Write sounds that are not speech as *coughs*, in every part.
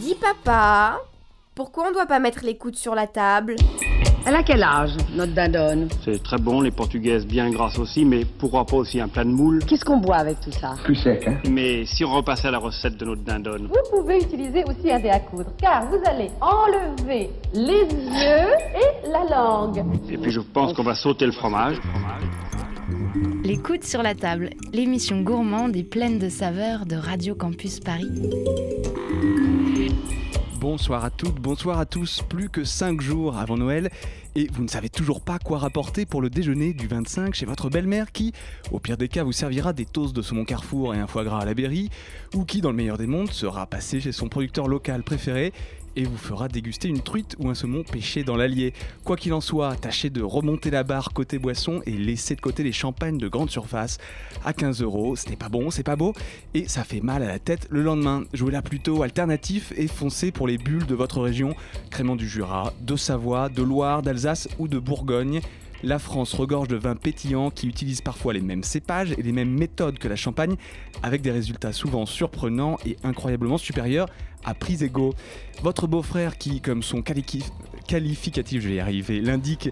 Dis papa, pourquoi on doit pas mettre les coudes sur la table? Elle a quel âge, notre dindonne C'est très bon, les portugaises bien grasses aussi, mais pourquoi pas aussi un plat de moule Qu'est-ce qu'on boit avec tout ça? Plus sec, hein? Mais si on repassait à la recette de notre dindonne Vous pouvez utiliser aussi un dé à coudre, car vous allez enlever les yeux et la langue. Et puis je pense qu'on va sauter le fromage. Les coudes sur la table, l'émission gourmande et pleine de saveurs de Radio Campus Paris. Bonsoir à toutes, bonsoir à tous. Plus que 5 jours avant Noël et vous ne savez toujours pas quoi rapporter pour le déjeuner du 25 chez votre belle-mère qui, au pire des cas, vous servira des toasts de saumon Carrefour et un foie gras à la berry ou qui, dans le meilleur des mondes, sera passé chez son producteur local préféré et vous fera déguster une truite ou un saumon pêché dans l'Allier. Quoi qu'il en soit, tâchez de remonter la barre côté boisson et laissez de côté les champagnes de grande surface à 15 euros. Ce n'est pas bon, c'est pas beau et ça fait mal à la tête le lendemain. Jouez-la plutôt alternatif et foncez pour les bulles de votre région, crément du Jura, de Savoie, de Loire, d'Alsace ou de Bourgogne. La France regorge de vins pétillants qui utilisent parfois les mêmes cépages et les mêmes méthodes que la Champagne, avec des résultats souvent surprenants et incroyablement supérieurs à prix égaux. Votre beau-frère qui, comme son quali- qualificatif, je vais y arriver, l'indique,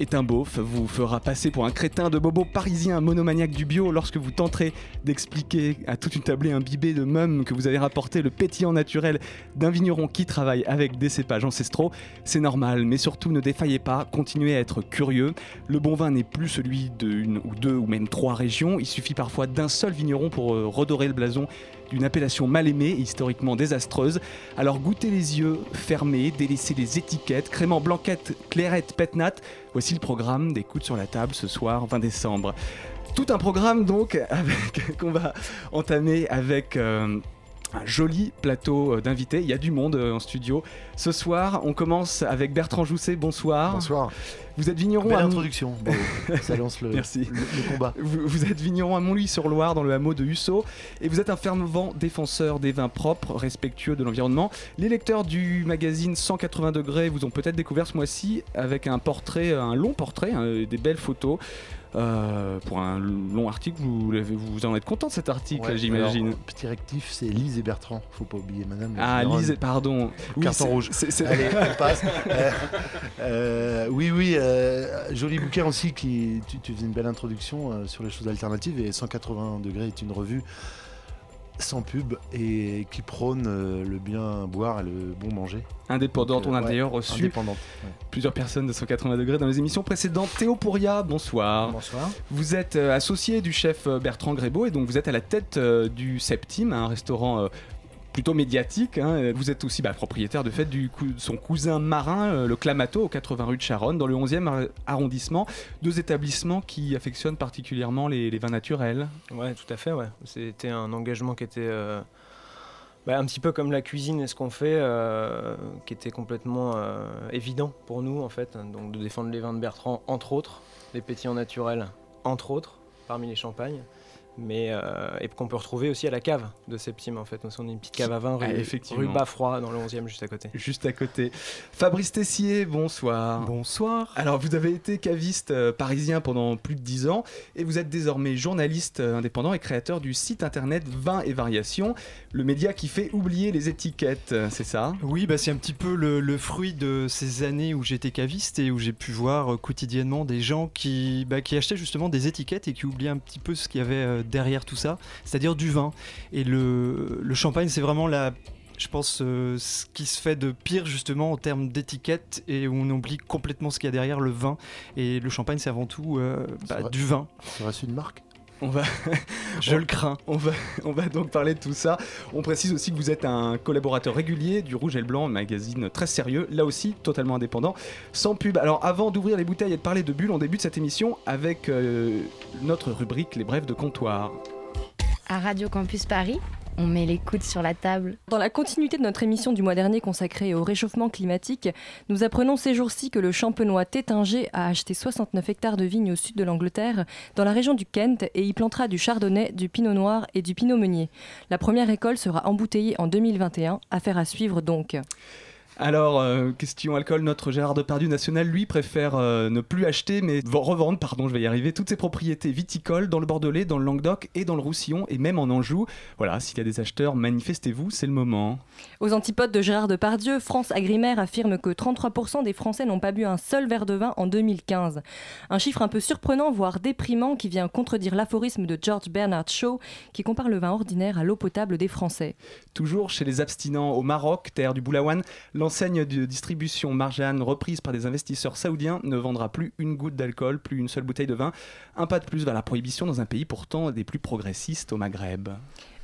est un beauf, vous fera passer pour un crétin de bobo parisien monomaniaque du bio lorsque vous tenterez d'expliquer à toute une tablée imbibée de mum que vous avez rapporté le pétillant naturel d'un vigneron qui travaille avec des cépages ancestraux. C'est normal, mais surtout ne défaillez pas, continuez à être curieux. Le bon vin n'est plus celui d'une ou deux ou même trois régions, il suffit parfois d'un seul vigneron pour euh, redorer le blason d'une appellation mal aimée et historiquement désastreuse. Alors goûtez les yeux fermés, délaissez les étiquettes, crément blanquette, clairette, pétnat. Voici le programme des sur la table ce soir 20 décembre. Tout un programme donc *laughs* qu'on va entamer avec euh, un joli plateau euh, d'invités. Il y a du monde euh, en studio. Ce soir, on commence avec Bertrand Jousset. Bonsoir. Bonsoir. Vous êtes vigneron Belle à Mont- introduction. *laughs* Bon, ça lance le, Merci. le- le combat. Vous, vous êtes vigneron à Montlouis-sur-Loire, dans le hameau de Hussau, et vous êtes un fervent défenseur des vins propres, respectueux de l'environnement. Les lecteurs du magazine 180 degrés vous ont peut-être découvert ce mois-ci avec un portrait, un long portrait, hein, des belles photos. euh, pour un long article, vous, vous en êtes content de cet article, Ouais, j'imagine. Petit rectif, c'est Lise et Bertrand. Faut pas oublier madame. Ah. Lise, pardon. Carton rouge. c'est- c'est- Allez, on passe. Euh, euh, oui, oui, euh, joli bouquin aussi. Qui, tu, tu faisais une belle introduction euh, sur les choses alternatives. Et 180 degrés est une revue sans pub et qui prône euh, le bien boire et le bon manger. Indépendante, Donc, on a ouais, d'ailleurs reçu Indépendante. ouais. plusieurs personnes de 180 degrés dans les émissions précédentes. Théo Pouria, bonsoir. Bonsoir. Vous êtes euh, associé du chef Bertrand Grébeau et donc vous êtes à la tête euh, du Septime, un restaurant euh, plutôt médiatique. hein. Vous êtes aussi bah, propriétaire de fait du cou- son cousin marin, euh, le Clamato, au 80 rue de Charonne, dans le 11e ar- arrondissement. Deux établissements qui affectionnent particulièrement les, vins naturels. Ouais, tout à fait. C'était un engagement qui était euh, bah, un petit peu comme la cuisine et ce qu'on fait, euh, qui était complètement évident pour nous, en fait. Donc de défendre les vins de Bertrand, entre autres, les pétillants naturels, entre autres, parmi les champagnes. Mais, euh, et qu'on peut retrouver aussi à la cave de Septime, en fait. Nous, on est une petite cave à vin rue, Ah, rue Bafroid, dans le 11e, juste à côté. Juste à côté. Fabrice Tessier, bonsoir. Bonsoir. Alors, vous avez été caviste euh, parisien pendant plus de 10 ans et vous êtes désormais journaliste euh, indépendant et créateur du site internet Vin et Variations, le média qui fait oublier les étiquettes, euh, c'est ça? Oui, bah, c'est un petit peu le, le fruit de ces années où j'étais caviste et où j'ai pu voir euh, quotidiennement des gens qui, bah, qui achetaient justement des étiquettes et qui oubliaient un petit peu ce qu'il y avait euh, derrière tout ça, c'est-à-dire du vin. Et le, le champagne, c'est vraiment la je pense euh, ce qui se fait de pire justement en termes d'étiquette et où on oublie complètement ce qu'il y a derrière le vin. Et le champagne c'est avant tout euh, bah, du vin. Ça reste une marque On va, *laughs* je le crains on, va, on va donc parler de tout ça. On précise aussi que vous êtes un collaborateur régulier du Rouge et le Blanc, un magazine très sérieux, là aussi totalement indépendant, sans pub. Alors avant d'ouvrir les bouteilles et de parler de bulles, on débute cette émission avec euh, notre rubrique Les Brèves de comptoir. À Radio Campus Paris, on met les coudes sur la table. Dans la continuité de notre émission du mois dernier consacrée au réchauffement climatique, nous apprenons ces jours-ci que le champenois Tétinger a acheté 69 hectares de vignes au sud de l'Angleterre, dans la région du Kent, et y plantera du chardonnay, du pinot noir et du pinot meunier. La première école sera embouteillée en 2021, affaire à suivre donc. Alors, euh, question alcool, notre Gérard Depardieu national, lui, préfère euh, ne plus acheter, mais revendre, pardon, je vais y arriver, toutes ses propriétés viticoles dans le Bordelais, dans le Languedoc et dans le Roussillon, et même en Anjou. Voilà, s'il y a des acheteurs, manifestez-vous, c'est le moment. Aux antipodes de Gérard Depardieu, France Agrimaire affirme que 33% des Français n'ont pas bu un seul verre de vin en 2015. Un chiffre un peu surprenant, voire déprimant, qui vient contredire l'aphorisme de George Bernard Shaw, qui compare le vin ordinaire à l'eau potable des Français. Toujours chez les abstinents au Maroc, terre du Boulawan, l'enseigne de distribution Marjan, reprise par des investisseurs saoudiens, ne vendra plus une goutte d'alcool, plus une seule bouteille de vin. Un pas de plus vers la prohibition dans un pays pourtant des plus progressistes au Maghreb.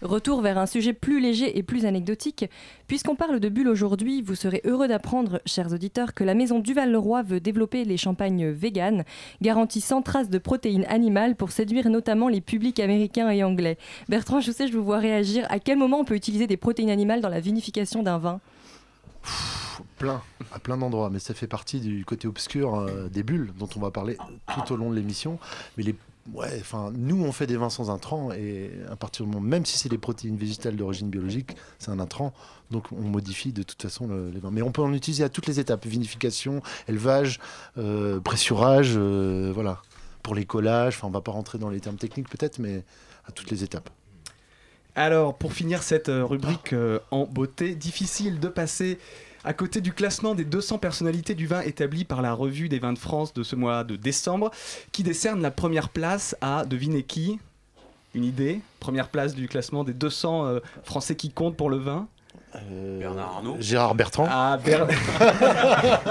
Retour vers un sujet plus léger et plus anecdotique. Puisqu'on parle de bulles aujourd'hui, vous serez heureux d'apprendre, chers auditeurs, que la maison Duval-Leroy veut développer les champagnes véganes, garantis sans trace de protéines animales pour séduire notamment les publics américains et anglais. Bertrand, sais, je vous vois réagir. À quel moment on peut utiliser des protéines animales dans la vinification d'un vin? Plein, à plein d'endroits, mais ça fait partie du côté obscur euh, des bulles dont on va parler tout au long de l'émission. Mais nous on fait des vins sans intrants et à partir du moment, même si c'est des protéines végétales d'origine biologique, c'est un intrant, donc on modifie de toute façon le- les vins. Mais on peut en utiliser à toutes les étapes vinification, élevage, euh, pressurage, euh, voilà, pour les collages. Enfin, on va pas rentrer dans les termes techniques peut-être, mais à toutes les étapes. Alors, pour finir cette euh, rubrique euh, en beauté, difficile de passer à côté du classement des 200 personnalités du vin établi par la Revue des vins de France de ce mois de décembre, qui décerne la première place à, devinez qui? Une idée? Première place du classement des 200 euh, Français qui comptent pour le vin? Bernard Arnault Gérard Bertrand Ah, *laughs* Ber- *laughs*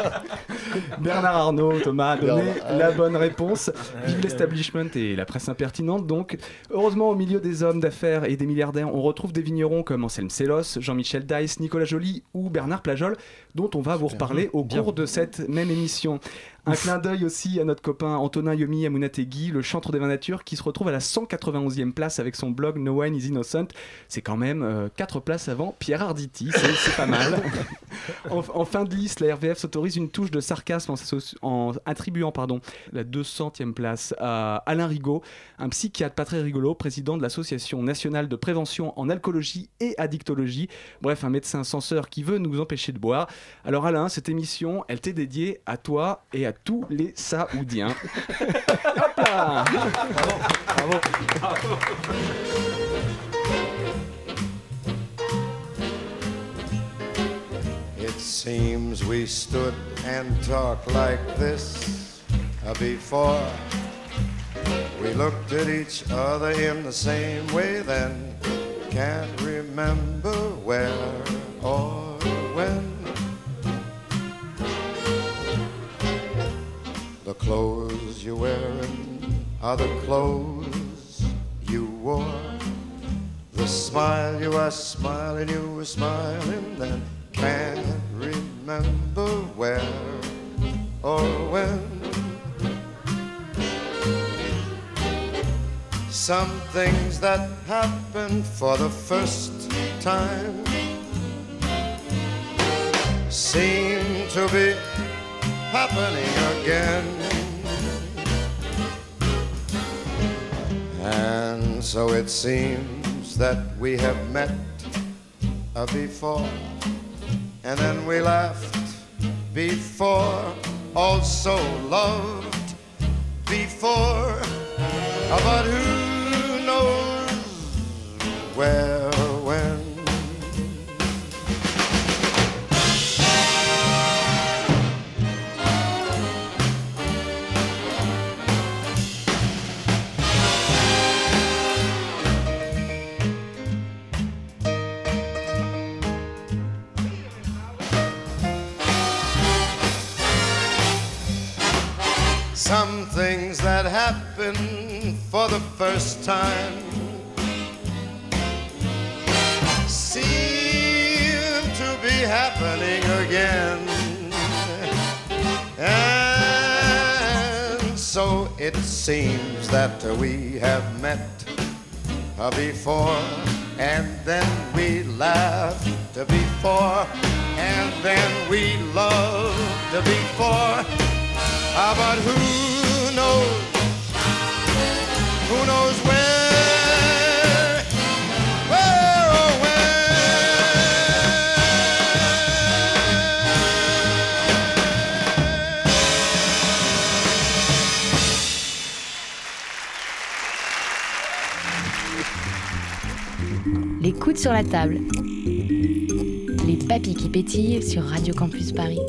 Bernard Arnault, Thomas a donné Bernard- la bonne réponse. Vive l'establishment et la presse impertinente. Donc, heureusement, au milieu des hommes d'affaires et des milliardaires, on retrouve des vignerons comme Anselme Sélos, Jean-Michel Dice, Nicolas Joly ou Bernard Plajol, dont on va vous reparler au cours de cette même émission. Un clin d'œil aussi à notre copain Antonin Yomi Amunategui, le chantre des vins nature, qui se retrouve à la 191e place avec son blog No Wine is Innocent. C'est quand même 4 places avant Pierre Arditi, c'est pas mal. *laughs* en, en fin de liste, la RVF s'autorise une touche de sarcasme en attribuant pardon, la 200e place à Alain Rigaud, un psychiatre pas très rigolo, président de l'Association nationale de prévention en alcoolologie et addictologie. Bref, un médecin censeur qui veut nous empêcher de boire. Alors Alain, cette émission, elle t'est dédiée à toi et à tous les Saoudiens. *laughs* Hop là It seems we stood and talked like this uh, before. We looked at each other in the same way then. Can't remember where or when. Clothes you're wearing are the clothes you wore. The smile you are smiling, you were smiling then. Can't remember where or when. Some things that happen for the first time seem to be happening again. And so it seems that we have met uh, before, and then we laughed before, also loved before. But who knows where, Some things that happen for the first time seem to be happening again. And so it seems that we have met before, and then we laughed before, and then we loved before. Who knows? Who knows where? Les coudes sur la table. Les papis qui pétillent sur Radio Campus Paris.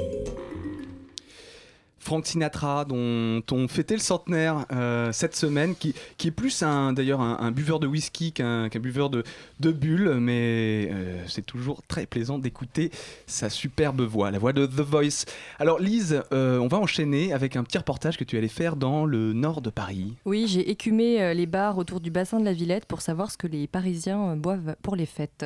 Frank Sinatra, dont on fêtait le centenaire euh, cette semaine, qui, est plus un, d'ailleurs un, buveur de whisky qu'un, buveur de, bulles, mais euh, c'est toujours très plaisant d'écouter sa superbe voix, la voix de The Voice. Alors Lise, euh, on va enchaîner avec un petit reportage que tu allais faire dans le nord de Paris. Oui, j'ai écumé les bars autour du bassin de la Villette pour savoir ce que les Parisiens boivent pour les fêtes.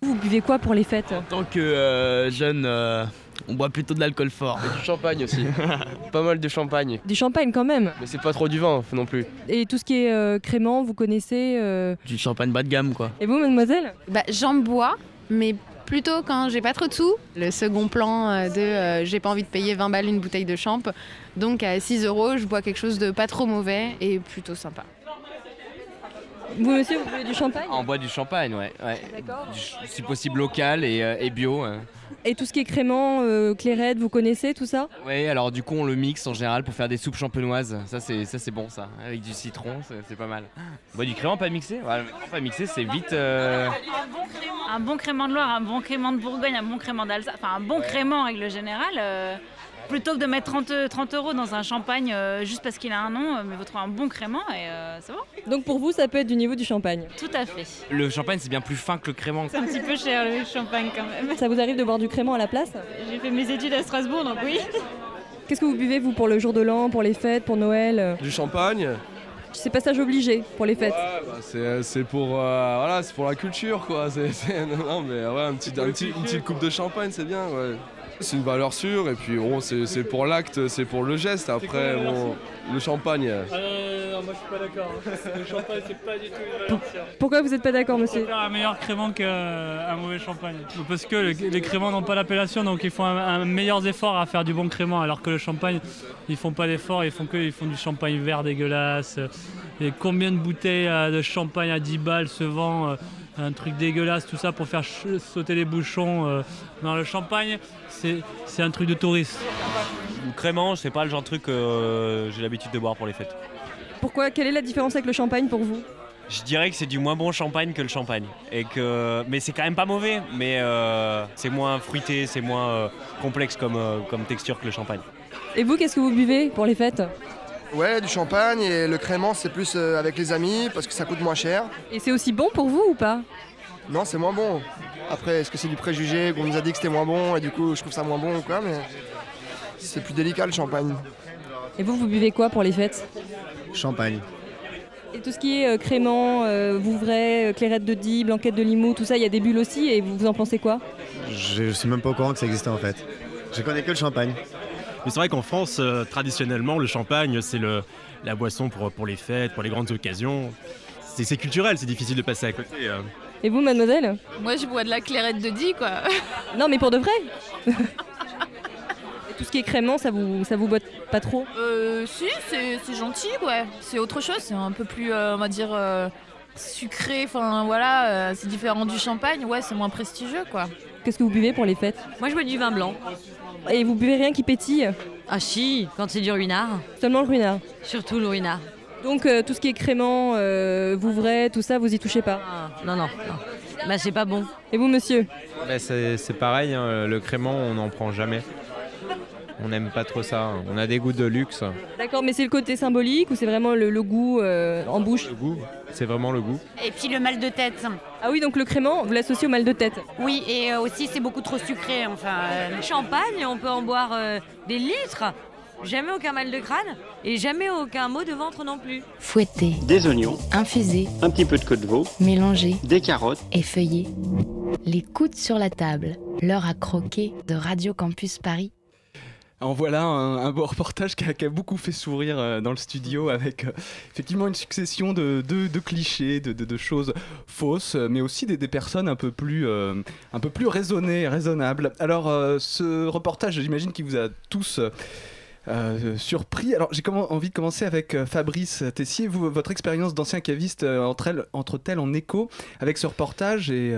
Vous buvez quoi pour les fêtes En tant que euh, jeune, euh, on boit plutôt de l'alcool fort. Du champagne aussi. *laughs* pas mal de champagne. Du champagne quand même. Mais c'est pas trop du vin non plus. Et tout ce qui est euh, crément, vous connaissez euh, Du champagne bas de gamme, quoi. Et vous, mademoiselle? Bah, j'en bois, mais plutôt quand j'ai pas trop de sous. Le second plan euh, de euh, j'ai pas envie de payer 20 balles une bouteille de champ. Donc à 6 euros, je bois quelque chose de pas trop mauvais et plutôt sympa. Vous, monsieur, vous buvez du champagne On boit du champagne, ouais. ouais. D'accord. Si possible local et, euh, et bio. hein. Et tout ce qui est crément, euh, clairette, vous connaissez tout ça? Ouais, alors du coup on le mixe en général pour faire des soupes champenoises. Ça c'est ça c'est bon ça, avec du citron, c'est c'est pas mal. On boit du crément pas mixé? Ouais, le crément pas mixé, c'est vite. euh, Un bon crément de Loire, un bon crément de Bourgogne, un bon crément d'Alsace, enfin un bon crément en règle générale. euh, plutôt que de mettre 30, 30 euros dans un champagne euh, juste parce qu'il a un nom, euh, mais vous trouvez un bon crément et euh, c'est bon. Donc pour vous, ça peut être du niveau du champagne Tout à fait. Le champagne c'est bien plus fin que le crément. C'est un petit peu cher le champagne quand même. Ça vous arrive de boire du crément à la place? J'ai fait mes études à Strasbourg donc oui. Qu'est-ce que vous buvez, vous, pour le jour de l'an, pour les fêtes, pour Noël? Euh Du champagne C'est passage obligé pour les fêtes. Ouais, bah, c'est, c'est pour, euh, voilà, c'est pour la culture quoi. C'est, non, non, mais ouais, un petit, un petit- une petite coupe de champagne c'est bien. Ouais. C'est une valeur sûre et puis bon, c'est, c'est pour l'acte, c'est pour le geste. Après, bon, le champagne. euh, Ah non, non, non, moi je suis pas d'accord. Le champagne, c'est pas du tout une valeur sûre. Pourquoi vous n'êtes pas d'accord, monsieur faire un meilleur crément qu'un mauvais champagne. Parce que le- les créments n'ont pas l'appellation, donc ils font un, un meilleur effort à faire du bon crément, alors que le champagne, ils font pas d'effort, ils font que ils font du champagne vert dégueulasse. Et combien de bouteilles euh, de champagne à 10 balles se vend euh, un truc dégueulasse, tout ça pour faire sauter les bouchons. euh. Non, le champagne, c'est c'est un truc de touriste. Le crément, c'est pas le genre de truc que euh, j'ai l'habitude de boire pour les fêtes. Pourquoi Quelle est la différence avec le champagne pour vous? Je dirais que c'est du moins bon champagne que le champagne. Et que... Mais c'est quand même pas mauvais, mais euh, c'est moins fruité, c'est moins euh, complexe comme, euh, comme texture que le champagne. Et vous, qu'est-ce que vous buvez pour les fêtes? Ouais, du champagne et le crément, c'est plus euh, avec les amis parce que ça coûte moins cher. Et c'est aussi bon pour vous ou pas? Non, c'est moins bon. Après, est-ce que c'est du préjugé qu'on nous a dit que c'était moins bon et du coup je trouve ça moins bon ou quoi, mais c'est plus délicat le champagne. Et vous, vous buvez quoi pour les fêtes? Champagne. Et tout ce qui est euh, crément, euh, Vouvray, euh, clairette de Die, blanquette de Limoux, tout ça, il y a des bulles aussi. Et vous, vous en pensez quoi? Je, je suis même pas au courant que ça existait en fait. Je connais que le champagne. Mais c'est vrai qu'en France, euh, traditionnellement, le champagne, c'est le, la boisson pour, pour les fêtes, pour les grandes occasions. C'est c'est culturel, c'est difficile de passer à côté. euh. Et vous, mademoiselle? Moi, je bois de la clairette de Die, quoi. Non, mais pour de vrai *laughs* Tout ce qui est crément, ça vous, ça vous botte pas trop? Euh, si, c'est c'est gentil, ouais. C'est autre chose, c'est un peu plus, euh, on va dire, euh, sucré. Enfin, voilà, euh, c'est différent du champagne. Ouais, c'est moins prestigieux, quoi. Qu'est-ce que vous buvez pour les fêtes? Moi, je bois du vin blanc. Et vous buvez rien qui pétille Ah si, quand c'est du ruinard. Seulement le ruinard Surtout le ruinard. Donc euh, tout ce qui est crément, euh, Vouvray, tout ça, vous y touchez pas Ah, non, non, non. Bah, c'est pas bon. Et vous, monsieur Bah, c'est c'est pareil, hein, le crément, on n'en prend jamais. On n'aime pas trop ça. On a des goûts de luxe. D'accord, mais c'est le côté symbolique ou c'est vraiment le, le goût euh, en bouche Le goût, c'est vraiment le goût. Et puis le mal de tête. Ah oui, donc le crément, vous l'associez au mal de tête Oui, et euh, aussi, c'est beaucoup trop sucré, enfin. euh, Le champagne, on peut en boire euh, des litres. Jamais aucun mal de crâne et jamais aucun mot de ventre non plus. Fouetter, Des oignons, infuser, un petit peu de queue de veau, mélanger, des carottes. effeuiller. Les coudes sur la table. L'heure à croquer de Radio Campus Paris. En voilà un, beau reportage qui a, beaucoup fait sourire euh, dans le studio avec euh, effectivement une succession de, clichés, de, choses fausses, mais aussi des, personnes un peu plus, euh, un peu plus raisonnées, raisonnables. Alors ce reportage, j'imagine qu'il vous a tous... surpris. Alors j'ai envie de commencer avec Fabrice Tessier. Votre expérience d'ancien caviste euh, entre elle- entre-t-elle en écho avec ce reportage et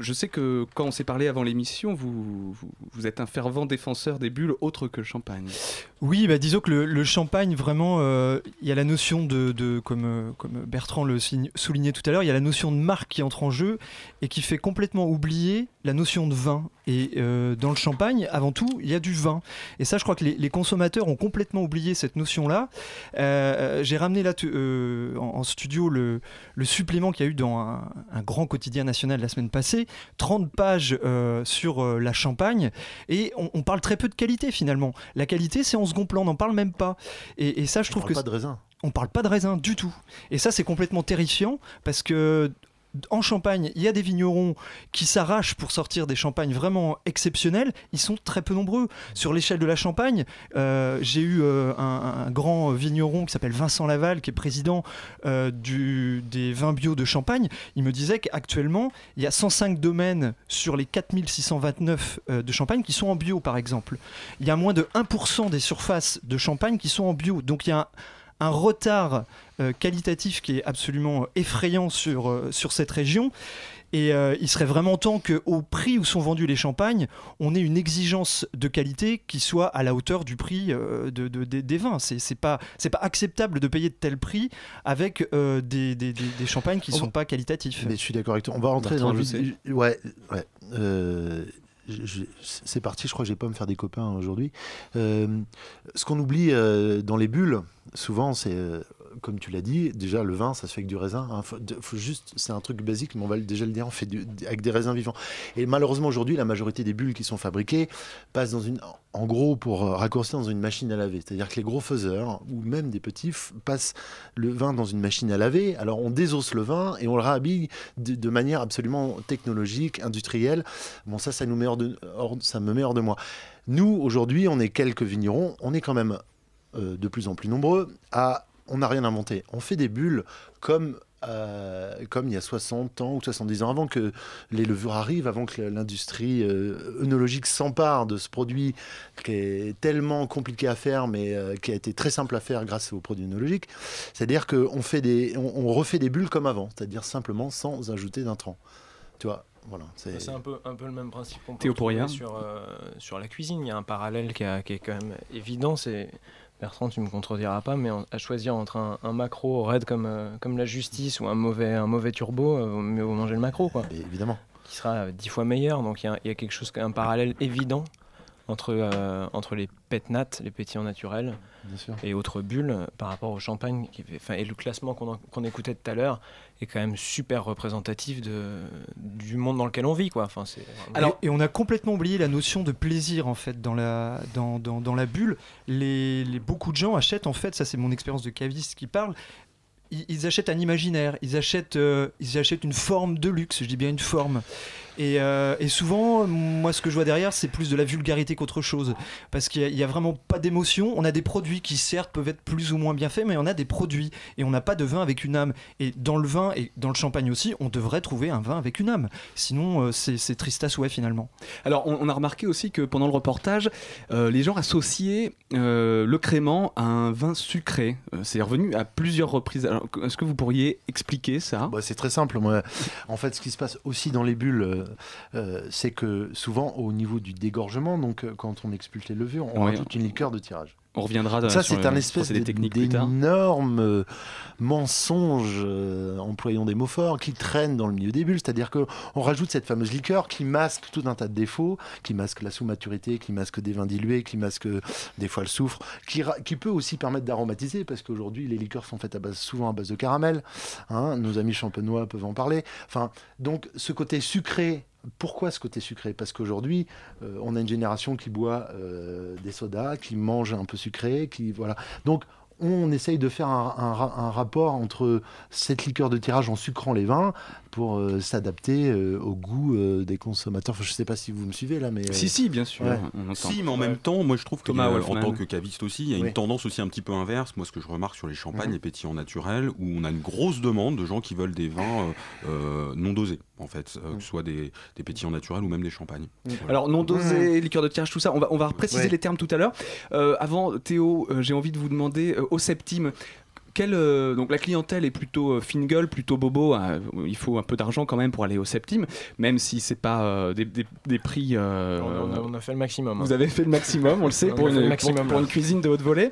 Je sais que quand on s'est parlé avant l'émission, vous, vous, êtes un fervent défenseur des bulles autres que le champagne. Oui, bah, disons que le, champagne, vraiment, euh, il y a la notion de, de- comme, euh, comme Bertrand le soulignait tout à l'heure, il y a la notion de marque qui entre en jeu et qui fait complètement oublier la notion de vin. Et euh, dans le champagne, avant tout, il y a du vin. Et ça, je crois que les, les consommateurs ont complètement oublié cette notion-là. Euh, J'ai ramené là euh, en, en studio le, le supplément qu'il y a eu dans un, un grand quotidien national la semaine passée, 30 pages sur la Champagne, et on, on parle très peu de qualité finalement. La qualité, c'est en second plan, on n'en parle même pas. Et, et ça, je trouve parle que pas de raisin. on parle pas de raisin du tout. Et ça, c'est complètement terrifiant parce que en Champagne, il y a des vignerons qui s'arrachent pour sortir des champagnes vraiment exceptionnels. Ils sont très peu nombreux. Sur l'échelle de la Champagne, euh, j'ai eu euh, un, grand vigneron qui s'appelle Vincent Laval, qui est président euh, des vins bio de Champagne. Il me disait qu'actuellement, il y a 105 domaines sur les 4629 euh, de Champagne qui sont en bio, par exemple. Il y a moins de 1% des surfaces de Champagne qui sont en bio. Donc il y a un retard euh, qualitatif qui est absolument effrayant sur, euh, sur cette région. Et euh, il serait vraiment temps qu'au prix où sont vendus les champagnes, on ait une exigence de qualité qui soit à la hauteur du prix euh, de, de- des- des vins. C'est c'est pas, c'est pas acceptable de payer de tel prix avec euh, des, des- des- des champagnes qui On sont va- pas qualitatifs. Mais je suis d'accord avec toi. On va rentrer dans le Ouais, ouais. C'est parti, je crois que je vais pas me faire des copains aujourd'hui. Euh, ce qu'on oublie euh, dans les bulles, souvent, c'est, euh, comme tu l'as dit, déjà le vin, ça se fait avec du raisin. hein. Faut- juste, c'est un truc basique, mais on va déjà le dire, on fait avec des raisins vivants. Et malheureusement, aujourd'hui, la majorité des bulles qui sont fabriquées passent dans une, en gros, pour euh, raccourcir, dans une machine à laver. C'est-à-dire que les gros faiseurs, ou même des petits, passent le vin dans une machine à laver. Alors, on désosse le vin et on le réhabille de, manière absolument technologique, industrielle. Bon, ça, ça, nous met hors de, ça me met hors de moi. Nous, aujourd'hui, on est quelques vignerons, on est quand même euh, de plus en plus nombreux à... On n'a rien inventé. On fait des bulles comme, euh, comme il y a 60 ans ou 70 ans, avant que les levures arrivent, avant que l'industrie euh, œnologique s'empare de ce produit qui est tellement compliqué à faire, mais euh, qui a été très simple à faire grâce aux produits œnologiques. C'est-à-dire qu'on fait des, on, on refait des bulles comme avant, c'est-à-dire simplement sans ajouter d'intrants. Tu vois, voilà. C'est un peu, un peu le même principe qu'on peut sur, euh, sur la cuisine. Il y a un parallèle qui, a- qui est quand même évident. C'est Bertrand, tu me contrediras pas, mais à choisir entre un, un macro raide comme, euh, comme la justice ou un mauvais, un mauvais turbo, euh, vaut manger le macro, quoi. Évidemment. Qui sera euh, dix fois meilleur. Donc il y y a quelque chose, un parallèle évident entre, euh, entre les pétnats, les pétillants naturels, et autres bulles par rapport au champagne. Qui, fait- enfin, et le classement qu'on qu'on écoutait tout à l'heure est quand même super représentatif de, du monde dans lequel on vit, quoi. Enfin, Alors, et, on a complètement oublié la notion de plaisir en fait dans la, dans, dans, dans la bulle. Les, les- beaucoup de gens achètent en fait, ça c'est mon expérience de caviste qui parle. Ils, ils achètent un imaginaire, ils achètent, euh, ils achètent une forme de luxe, je dis bien une forme. Et, euh, et souvent, moi, ce que je vois derrière, c'est plus de la vulgarité qu'autre chose. Parce qu'il n'y a, vraiment pas d'émotion. On a des produits qui, certes, peuvent être plus ou moins bien faits, mais on a des produits. Et on n'a pas de vin avec une âme. Et dans le vin et dans le champagne aussi, on devrait trouver un vin avec une âme. Sinon, euh, c'est triste à souhait finalement. Alors, on, on a remarqué aussi que pendant le reportage, euh, les gens associaient euh, le crément à un vin sucré. Euh, c'est revenu à plusieurs reprises. Alors, Est-ce que vous pourriez expliquer ça? Bah, c'est très simple. Moi, en fait, ce qui se passe aussi dans les bulles, c'est que souvent au niveau du dégorgement, donc euh, quand on expulse les levures, on Ouais. rajoute une liqueur de tirage. On reviendra dans- Ça, c'est un espèce d'énorme euh, mensonge, euh, employons des mots forts, qui traîne dans le milieu des bulles. C'est-à-dire qu'on rajoute cette fameuse liqueur qui masque tout un tas de défauts, qui masque la sous-maturité, qui masque des vins dilués, qui masque euh, des fois le soufre, qui, peut aussi permettre d'aromatiser, parce qu'aujourd'hui, les liqueurs sont faites à base, souvent à base de caramel. hein, nos amis champenois peuvent en parler. Enfin, donc, ce côté sucré pourquoi ce côté sucré? Parce qu'aujourd'hui, euh, on a une génération qui boit euh, des sodas, qui mange un peu sucré, qui voilà. Donc on essaye de faire un, un ra- un rapport entre cette liqueur de tirage en sucrant les vins pour euh, s'adapter euh, au goût euh, des consommateurs. Enfin, je ne sais pas si vous me suivez là, mais euh, Si, si, bien sûr. ouais. on entend. Si, mais en même temps, moi je trouve que Thomas en tant que caviste aussi, il y a Oui. une tendance aussi un petit peu inverse. Moi, ce que je remarque sur les champagnes, Mhm. les pétillants naturels, où on a une grosse demande de gens qui veulent des vins euh, euh, non dosés, en fait, euh, que ce soit des, des pétillants naturels ou même des champagnes. Voilà. Alors non dosé, liqueur de tirage, tout ça, on va, on va préciser Ouais. les termes tout à l'heure. Euh, avant, Théo, euh, j'ai envie de vous demander, euh, au septime, quelle, euh, donc la clientèle est plutôt euh, fine gueule, plutôt bobo. hein. il faut un peu d'argent quand même pour aller au Septime, même si c'est pas euh, des, des- des prix. euh, On a, on a fait le maximum. Vous hein. avez fait le maximum, on le sait, On a pour fait le une, maximum, pour- pour là. une cuisine de haute volée.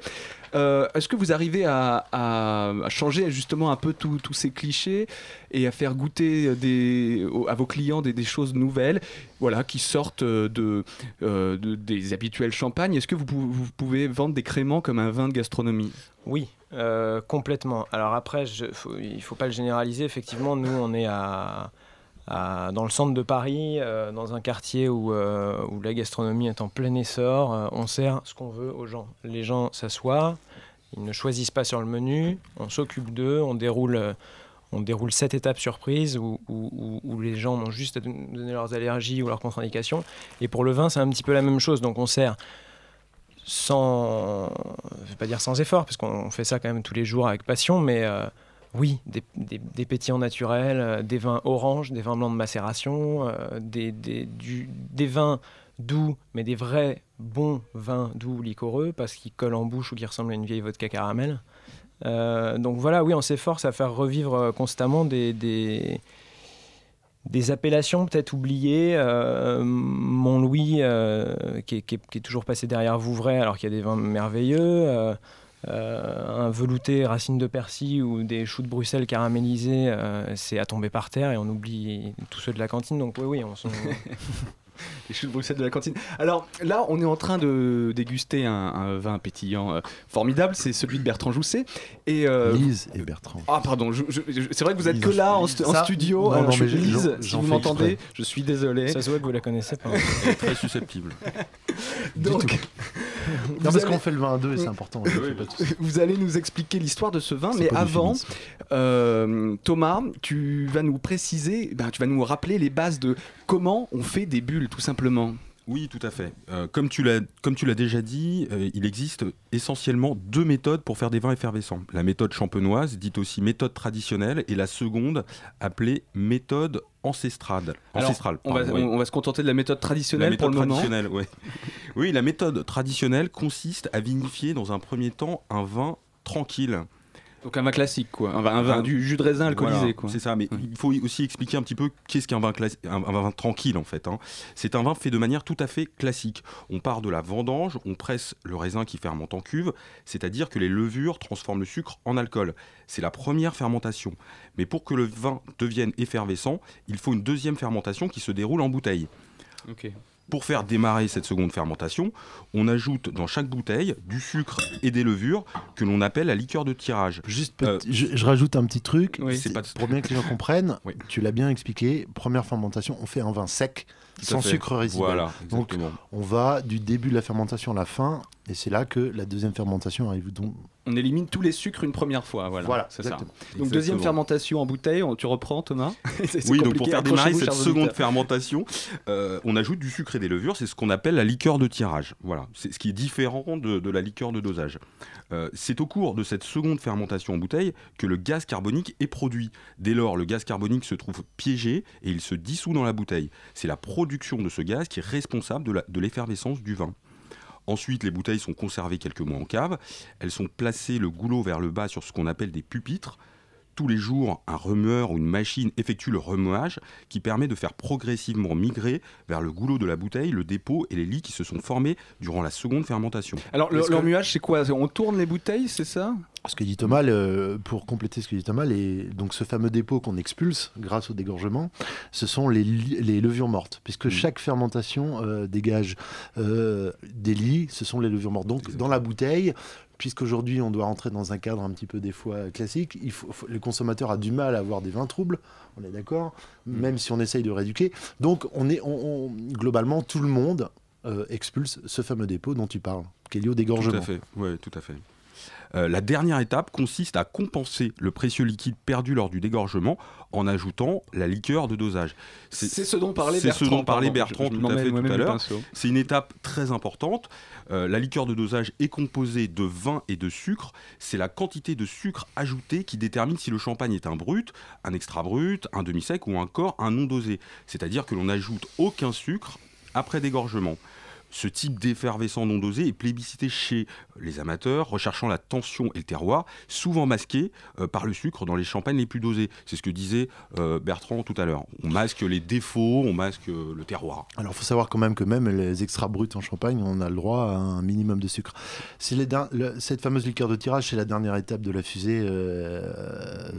Euh, Est-ce que vous arrivez à, changer justement un peu tous ces clichés et à faire goûter à vos clients des, choses nouvelles voilà, qui sortent de, euh, de- des habituels champagnes? Est-ce que vous, pou- vous pouvez vendre des créments comme un vin de gastronomie? Oui, euh, complètement. Alors après, il ne faut pas le généraliser. Effectivement, nous, on est à, dans le centre de Paris, euh, dans un quartier où, euh, où la gastronomie est en plein essor. Euh, on sert ce qu'on veut aux gens. Les gens s'assoient, ils ne choisissent pas sur le menu, on s'occupe d'eux, on déroule... on déroule sept étapes surprises où, les gens ont juste à don- donner leurs allergies ou leurs contre-indications. Et pour le vin, c'est un petit peu la même chose. Donc on sert sans, je vais pas dire sans effort, parce qu'on fait ça quand même tous les jours avec passion, mais oui, des, pétillants naturels, euh, des vins oranges, des vins blancs de macération, euh, des, des- vins doux, mais des vrais bons vins doux liquoreux, parce qu'ils collent en bouche ou qui ressemblent à une vieille vodka caramel. Euh, donc voilà, oui, on s'efforce à faire revivre constamment des, des, appellations peut-être oubliées. Euh, euh, qui, qui qui est toujours passé derrière Vouvray, alors qu'il y a des vins merveilleux. Euh, un velouté racine de persil ou des choux de Bruxelles caramélisés, euh, c'est à tomber par terre et on oublie tous ceux de la cantine. Donc oui, oui, on s'en- *laughs* *laughs* Les choux de Bruxelles de la cantine. Alors là, on est en train de déguster un, un vin pétillant euh, formidable, c'est celui de Bertrand Jousset. Et, euh, Lise et Bertrand. Ah pardon, je- je- je- c'est vrai que vous êtes Lise. que là en, stu- en Ça, studio. non, Alors, non, je mais Lise, si vous m'entendez, je suis désolé. Ça se voit que vous la connaissez pas. Elle est très susceptible. *laughs* Donc, *laughs* Non, parce allez- qu'on fait le vin à deux et c'est important. pas tout. Vous allez nous expliquer l'histoire de ce vin, C'est mais avant, euh, Thomas, tu vas nous préciser, ben, tu vas nous rappeler les bases de comment on fait des bulles, tout simplement. Oui, tout à fait. Euh, comme tu l'as déjà dit, euh, il existe essentiellement deux méthodes pour faire des vins effervescents. La méthode champenoise, dite aussi méthode traditionnelle, et la seconde, appelée méthode ancestrale. Alors, ancestrale on, va, pardon, on- on va se contenter de la méthode La traditionnelle méthode pour le moment. traditionnelle, ouais. oui, la méthode traditionnelle consiste à vinifier dans un premier temps un vin tranquille. Donc un vin classique, quoi. Un vin, un vin- du jus de raisin alcoolisé, Voilà, quoi. C'est ça, mais il faut aussi expliquer un petit peu qu'est-ce qu'un vin, un, un vin tranquille en fait. hein. C'est un vin fait de manière tout à fait classique. On part de la vendange, on presse le raisin qui fermente en cuve, c'est-à-dire que les levures transforment le sucre en alcool. C'est la première fermentation. Mais pour que le vin devienne effervescent, il faut une deuxième fermentation qui se déroule en bouteille. Ok. Pour faire démarrer cette seconde fermentation, on ajoute dans chaque bouteille du sucre et des levures que l'on appelle la liqueur de tirage. Juste petit- je, je rajoute un petit truc. Oui, c'est pour bien que les gens comprennent. Tu l'as bien expliqué. Première fermentation, on fait un vin sec, Tout sans sucre résiduel. Voilà, Donc on va du début de la fermentation à la fin, et c'est là que la deuxième fermentation arrive. Donc On élimine tous les sucres une première fois, voilà. Voilà, c'est ça. Donc Exactement. deuxième fermentation en bouteille, on- tu reprends Thomas *laughs* Oui, donc pour faire démarrer cette seconde auditeurs. fermentation, euh, on ajoute du sucre et des levures, c'est ce qu'on appelle la liqueur de tirage. Voilà, c'est ce qui est différent de, de la liqueur de dosage. Euh, c'est au cours de cette seconde fermentation en bouteille que le gaz carbonique est produit. Dès lors, le gaz carbonique se trouve piégé et il se dissout dans la bouteille. C'est la production de ce gaz qui est responsable de l'effervescence du vin. Ensuite, les bouteilles sont conservées quelques mois en cave. Elles sont placées le goulot vers le bas sur ce qu'on appelle des pupitres. Tous les jours, un remueur ou une machine effectue le remuage qui permet de faire progressivement migrer vers le goulot de la bouteille le dépôt et les lits qui se sont formés durant la seconde fermentation. Alors le, que- remuage, c'est quoi? On tourne les bouteilles, c'est ça? Ce que dit Thomas, le- pour compléter ce que dit Thomas, les- donc ce fameux dépôt qu'on expulse grâce au dégorgement, ce sont les, levures mortes, puisque chaque fermentation euh, dégage euh, des lits, ce sont les levures mortes. Donc dans la bouteille, puisqu'aujourd'hui on doit rentrer dans un cadre un petit peu des fois classique, il faut, faut- le consommateur a du mal à avoir des vins troubles, on est d'accord, même si on essaye de rééduquer. Donc on est, on- on- globalement, tout le monde euh, expulse ce fameux dépôt dont tu parles, qui est lié au dégorgement. Tout à fait, ouais, tout à fait. Euh, la dernière étape consiste à compenser le précieux liquide perdu lors du dégorgement en ajoutant la liqueur de dosage. C'est ce dont parlait ce Bertrand, dont parlait pardon. Bertrand Je- je tout à fait tout l'heure. C'est une étape très importante. Euh, la liqueur de dosage est composée de vin et de sucre. C'est la quantité de sucre ajouté qui détermine si le champagne est un brut, un extra brut, un demi-sec ou encore un non dosé. C'est-à-dire que l'on n'ajoute aucun sucre après dégorgement. Ce type d'effervescent non dosé est plébiscité chez les amateurs, recherchant la tension et le terroir, souvent masqué euh, par le sucre dans les champagnes les plus dosés. C'est ce que disait euh, Bertrand tout à l'heure. On masque les défauts, on masque euh, le terroir. Alors, il faut savoir quand même que même les extra bruts en champagne, on a le droit à un minimum de sucre. C'est les der- le- cette fameuse liqueur de tirage, c'est la dernière étape de la fusée euh,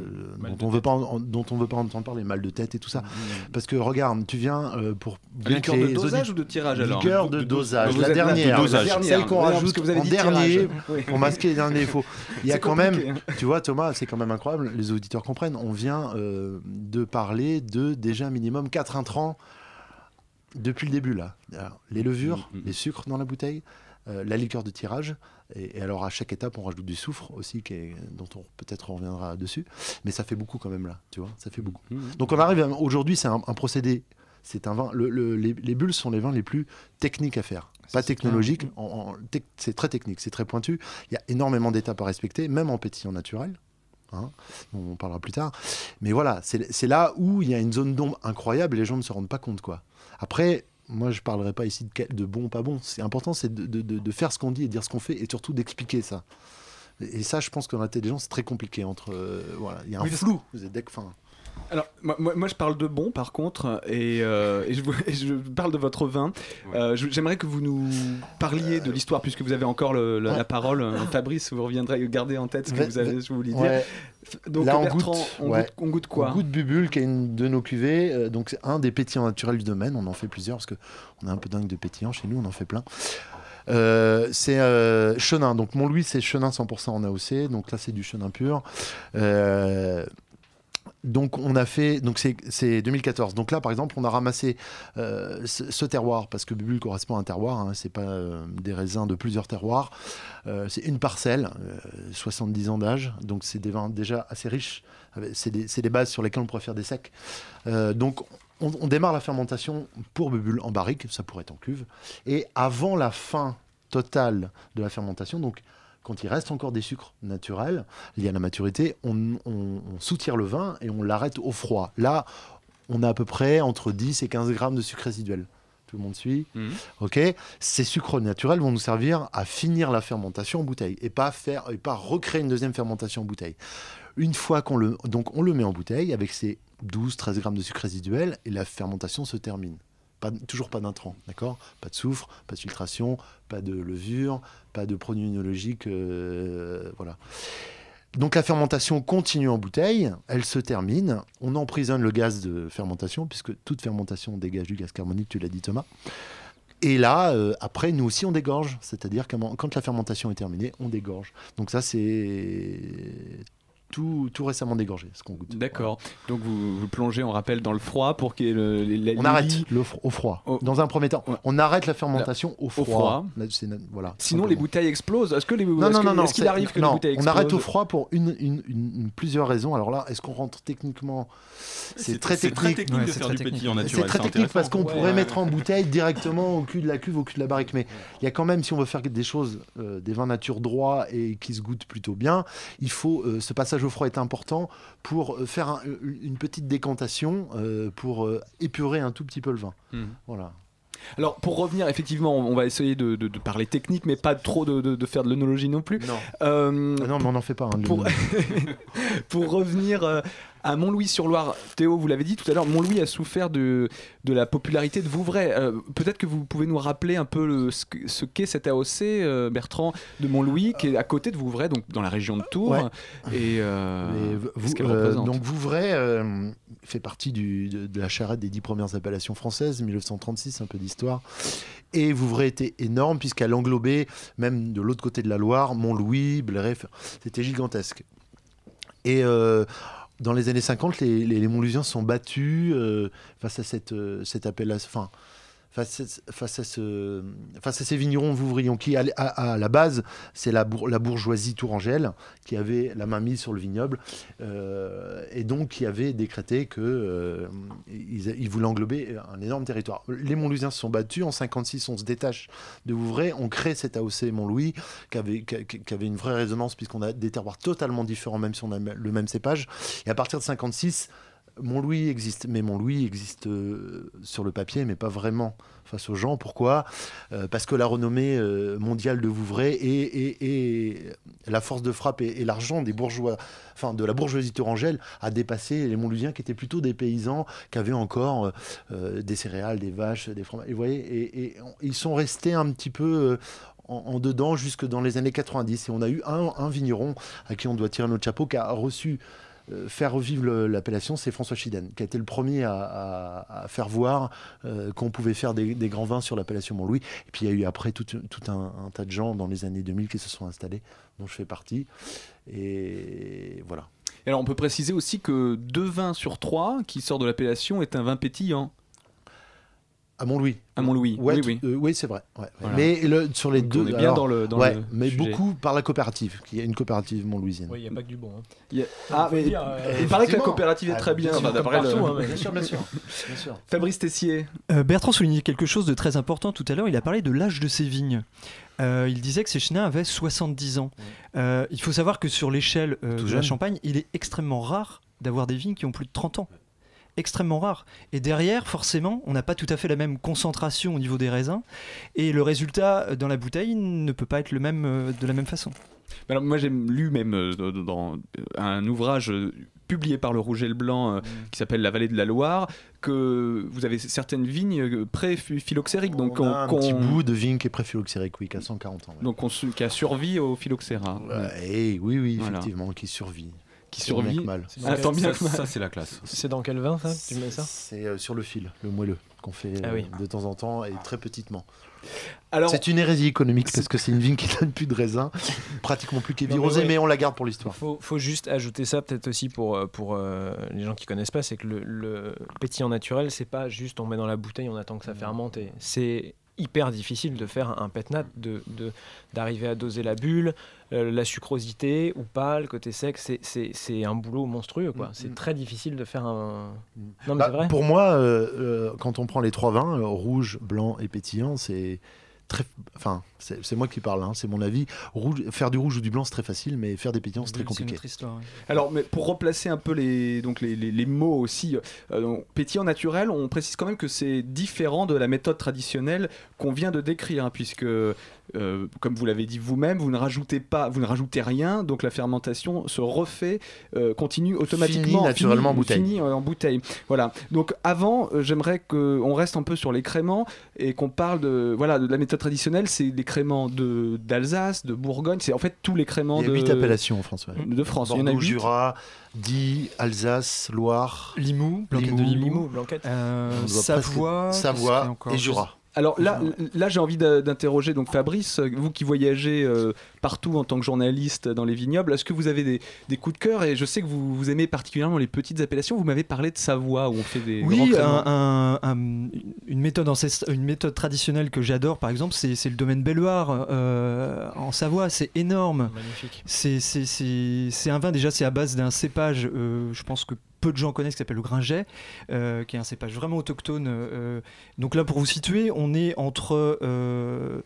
dont, on veut pas en- dont on veut pas entendre parler, mal de tête et tout ça. Parce que regarde, tu viens euh, pour. bien Liqueur que de dosage ou de tirage, alors Liqueur De de dosage. Dosage, la dernière, dosage. la- celle dernière. qu'on Non, parce rajoute vous avez en dernier. Oui. pour masquer les derniers défauts. Il y a quand même, tu vois Thomas, c'est quand même incroyable, les auditeurs comprennent, on vient euh, de parler de déjà minimum 4 intrants depuis le début là. Alors, les levures, les sucres dans la bouteille, euh, la liqueur de tirage, et, et alors à chaque étape on rajoute du soufre aussi, qui est- dont on peut-être on reviendra dessus, mais ça fait beaucoup quand même là, tu vois, ça fait beaucoup. Donc on arrive aujourd'hui, c'est un, un procédé, c'est un vin, le- le- les, les bulles sont les vins les plus techniques à faire. Pas technologiques, en- en- tec- c'est très technique, c'est très pointu. Il y a énormément d'étapes à respecter, même en pétillant naturel. hein, on parlera plus tard. Mais voilà, c'est là où il y a une zone d'ombre incroyable et les gens ne se rendent pas compte. quoi. Après, moi je parlerai pas ici de, de bon, pas bon. C'est important, c'est de, de- de- de faire ce qu'on dit et dire ce qu'on fait et surtout d'expliquer ça. Et ça, je pense que dans l'intelligence, c'est très compliqué. Entre, euh, voilà, il y a un Oui, flou. Vous êtes enfin, Alors, moi, je parle de bon, par contre, et, euh, et je, *laughs* et je parle de votre vin. Euh, je- J'aimerais que vous nous parliez de l'histoire, puisque vous avez encore le- le- la parole. Euh, Fabrice, vous reviendrez garder en tête ce que vous avez, vous vouliez dire. Ouais. Donc, Là, on Bertrand, goûte, on, goûte, on goûte quoi On goûte Bubule, qui est une de nos cuvées. euh, donc, c'est un des pétillants naturels du domaine. On en fait plusieurs parce qu'on est un peu dingue de pétillants chez nous. On en fait plein. Euh, c'est euh, chenin. Donc, Montlouis, c'est chenin 100% en AOC. Donc, là, c'est du chenin pur. Euh, donc on a fait, donc c'est c'est 2014. Donc là, par exemple, on a ramassé euh, ce, terroir parce que Bubule correspond à un terroir. Hein, c'est pas euh, des raisins de plusieurs terroirs. Euh, c'est une parcelle, euh, 70 ans d'âge. Donc c'est des vins déjà assez riches. C'est des, bases sur lesquelles on pourrait faire des secs. Donc on, on démarre la fermentation pour Bubule en barrique. Ça pourrait être en cuve. Et avant la fin totale de la fermentation, donc quand il reste encore des sucres naturels liés à la maturité, on, on- on soutire le vin et on l'arrête au froid. Là, on a à peu près entre 10 et 15 grammes de sucre résiduel. Tout le monde suit Mhm. Ok Ces sucres naturels vont nous servir à finir la fermentation en bouteille et pas, faire, et pas recréer une deuxième fermentation en bouteille. Une fois qu'on le, donc on le met en bouteille avec ces 12-13 grammes de sucre résiduel et la fermentation se termine. Toujours pas d'intrants, d'accord? Pas de soufre, pas de filtration, pas de levure, pas de produits œnologiques, euh, voilà. Donc la fermentation continue en bouteille, elle se termine, on emprisonne le gaz de fermentation, puisque toute fermentation dégage du gaz carbonique, tu l'as dit Thomas. Et là, euh, après, nous aussi, on dégorge. C'est-à-dire que quand la fermentation est terminée, on dégorge. Donc ça, c'est tout, tout récemment dégorgé, ce qu'on goûte. D'accord. Donc vous, vous plongez, on rappelle, dans le froid pour qu'il y ait le, les- les- On arrête le au froid. Dans un premier temps, on arrête la fermentation au Au froid. Là, voilà, Sinon, simplement. les bouteilles explosent. Est-ce que les Non, non, que- non, non. Est-ce qu'il arrive que non, les bouteilles on arrête au froid pour une, une- une- une- plusieurs raisons. Alors là, est-ce qu'on rentre techniquement? C'est très c'est technique. très technique de c'est faire très du technique. pétillant naturel, C'est très technique parce qu'on Ouais. pourrait mettre en bouteille directement au cul de la cuve, au cul de la barrique. Mais il y a quand même, si on veut faire des choses, euh, des vins nature droits et qui se goûtent plutôt bien, il faut euh, ce passage froid est important pour euh, faire un- une petite décantation euh, pour euh, épurer un tout petit peu le vin. Mhm. Voilà. Alors pour revenir, effectivement, on va essayer de, de- de parler technique, mais pas trop de, faire de l'œnologie non plus. Non. Euh, non, mais on n'en fait pas. hein, *laughs* pour revenir euh, à Montlouis-sur-Loire, Théo, vous l'avez dit tout à l'heure, Montlouis a souffert de, de la popularité de Vouvray. Euh, Peut-être que vous pouvez nous rappeler un peu le- ce que- ce qu'est cette AOC, euh, Bertrand, de Montlouis, qui est à côté de Vouvray, donc dans la région de Tours. Ouais. Et euh, Mais v- qu'est-ce qu'elle euh, représente donc Vouvray fait partie du- de, de la charrette des dix premières appellations françaises, 1936, un peu d'histoire. Et Vouvray était énorme puisqu'elle englobait, même de l'autre côté de la Loire, Montlouis, Bléré, c'était gigantesque. Et euh, dans les années 50, les, les, sont battus euh, face à cette, euh, cette appellation. Face à, face, à ce, face à ces vignerons qui, à, la base, c'est la, la bourgeoisie tourangelle qui avait la main mise sur le vignoble euh, et donc qui avait décrété que euh, ils, voulaient englober un énorme territoire. Les Montlusiens se sont battus. En 56, on se détache de Vouvray. On crée cette AOC Montlouis qui avait, qui avait une vraie résonance puisqu'on a des terroirs totalement différents même si on a le même cépage. Et à partir de 56, Montlouis existe, mais Montlouis existe euh, sur le papier, mais pas vraiment face aux gens. Pourquoi? Euh, Parce que la renommée euh, mondiale de Vouvray et, la force de frappe et, l'argent des bourgeois, enfin de la bourgeoisie tourangelle, a dépassé les Montlouisiens qui étaient plutôt des paysans qui avaient encore des céréales, des vaches, des fromages. Et vous voyez, ils sont restés un petit peu. en, dedans jusque dans les années 90 et on a eu un vigneron à qui on doit tirer notre chapeau qui a reçu euh, faire revivre l'appellation, c'est François Chiden, qui a été le premier à, faire voir euh, qu'on pouvait faire des, grands vins sur l'appellation Montlouis. Et puis il y a eu après tout, tout un, un tas de gens dans les années 2000 qui se sont installés, dont je fais partie. Et voilà. Et alors on peut préciser aussi que deux vins sur trois qui sortent de l'appellation est un vin pétillant. À Montlouis. À Montlouis, Ouais, oui, oui. euh, oui, c'est vrai. ouais, ouais. Voilà. Mais le- sur les Donc, deux. on est bien alors, dans le- dans ouais, le mais sujet. beaucoup par la coopérative, qui est une coopérative montlouisienne. Oui, il n'y a pas que du bon. hein. Il a- Ah, mais dire, euh, il paraît que la coopérative est Ah, très bien. bien sûr, enfin, le- partout, hein, bien sûr, bien sûr, bien sûr. *laughs* Fabrice Tessier. Euh, Bertrand soulignait quelque chose de très important tout à l'heure. Il a parlé de l'âge de ses vignes. Euh, il disait que ces chenins avaient 70 ans. Euh, il faut savoir que sur l'échelle euh, de la. Champagne, il est extrêmement rare d'avoir des vignes qui ont plus de 30 ans. Extrêmement rare. Et derrière, forcément, on n'a pas tout à fait la même concentration au niveau des raisins. Et le résultat euh, dans la bouteille ne peut pas être le même euh, de la même façon. Alors, moi, j'ai lu même euh, dans, un ouvrage publié par le Rouge et le Blanc Mm. euh, qui s'appelle La vallée de la Loire que vous avez certaines vignes pré-phylloxériques. Donc, on a un petit bout de vigne qui est pré-phylloxérique, oui, qui a 140 ans. ouais. donc on qui a survécu au phylloxéra. Ouais, oui, oui, Voilà. effectivement, qui survit. Qui survit. mal. Ah, tant bien que mal. Ça, c'est la classe. C'est dans quel vin ça Tu mets ça C'est euh, sur le fil, le moelleux, qu'on fait Ah euh, oui. de temps en temps et très petitement. Alors, c'est une hérésie économique parce que c'est une vigne qui donne plus de raisin, *laughs* pratiquement plus qu'évirosée, ouais. mais on la garde pour l'histoire. Faut, faut juste ajouter ça peut-être aussi pour, euh, pour euh, les gens qui connaissent pas, c'est que le, le pétillant naturel, c'est pas juste on met dans la bouteille, on attend que ça fermente. C'est hyper difficile de faire un pet nat, de, de- d'arriver à doser la bulle, euh, la sucrosité ou pas, le côté sec, c'est, un boulot monstrueux quoi. C'est très difficile de faire un. Non mais Bah, vrai. Pour moi, euh, euh, quand on prend les trois vins, rouge, blanc et pétillant, c'est très. Enfin, c'est c'est moi qui parle, hein, c'est mon avis. Rouge, faire du rouge ou du blanc, c'est très facile, mais faire des pétillants, c'est très compliqué. Alors, mais pour replacer un peu les, donc les, les- les mots aussi, euh, donc, pétillant naturel, on précise quand même que c'est différent de la méthode traditionnelle qu'on vient de décrire, hein, puisque, euh, comme vous l'avez dit vous-même, vous ne rajoutez pas, vous ne rajoutez rien, donc la fermentation se refait, euh, continue automatiquement, naturellement en bouteille. finit, euh, en bouteille. Voilà. Donc avant, euh, j'aimerais qu'on reste un peu sur les créments et qu'on parle de, voilà, de la méthode traditionnelle, c'est les créments de d'Alsace, de Bourgogne, c'est en fait tous les créments Il y a de huit appellations en France. ouais. de France. Il y en a Bordeaux, huit. Jura, Die, Alsace, Loire, Limoux, Blanquette de Limoux, Blanquette. Euh, Savoie, a Savoie et Jura. Alors là, là j'ai envie d'interroger donc Fabrice, euh, vous qui voyagez euh, partout en tant que journaliste dans les vignobles, est-ce que vous avez des, des coups de cœur Et je sais que vous, vous aimez particulièrement les petites appellations. Vous m'avez parlé de Savoie où on fait des Oui, un- un- un- une, méthode ancest- une méthode traditionnelle que j'adore, par exemple, c'est le domaine Belloir euh, en Savoie. C'est énorme. Magnifique. C'est- un vin, déjà, c'est à base d'un cépage, euh, je pense que peu de gens connaissent, qui s'appelle le Gringet, euh, qui est un cépage vraiment autochtone. euh, donc là, pour vous situer, on est entre euh,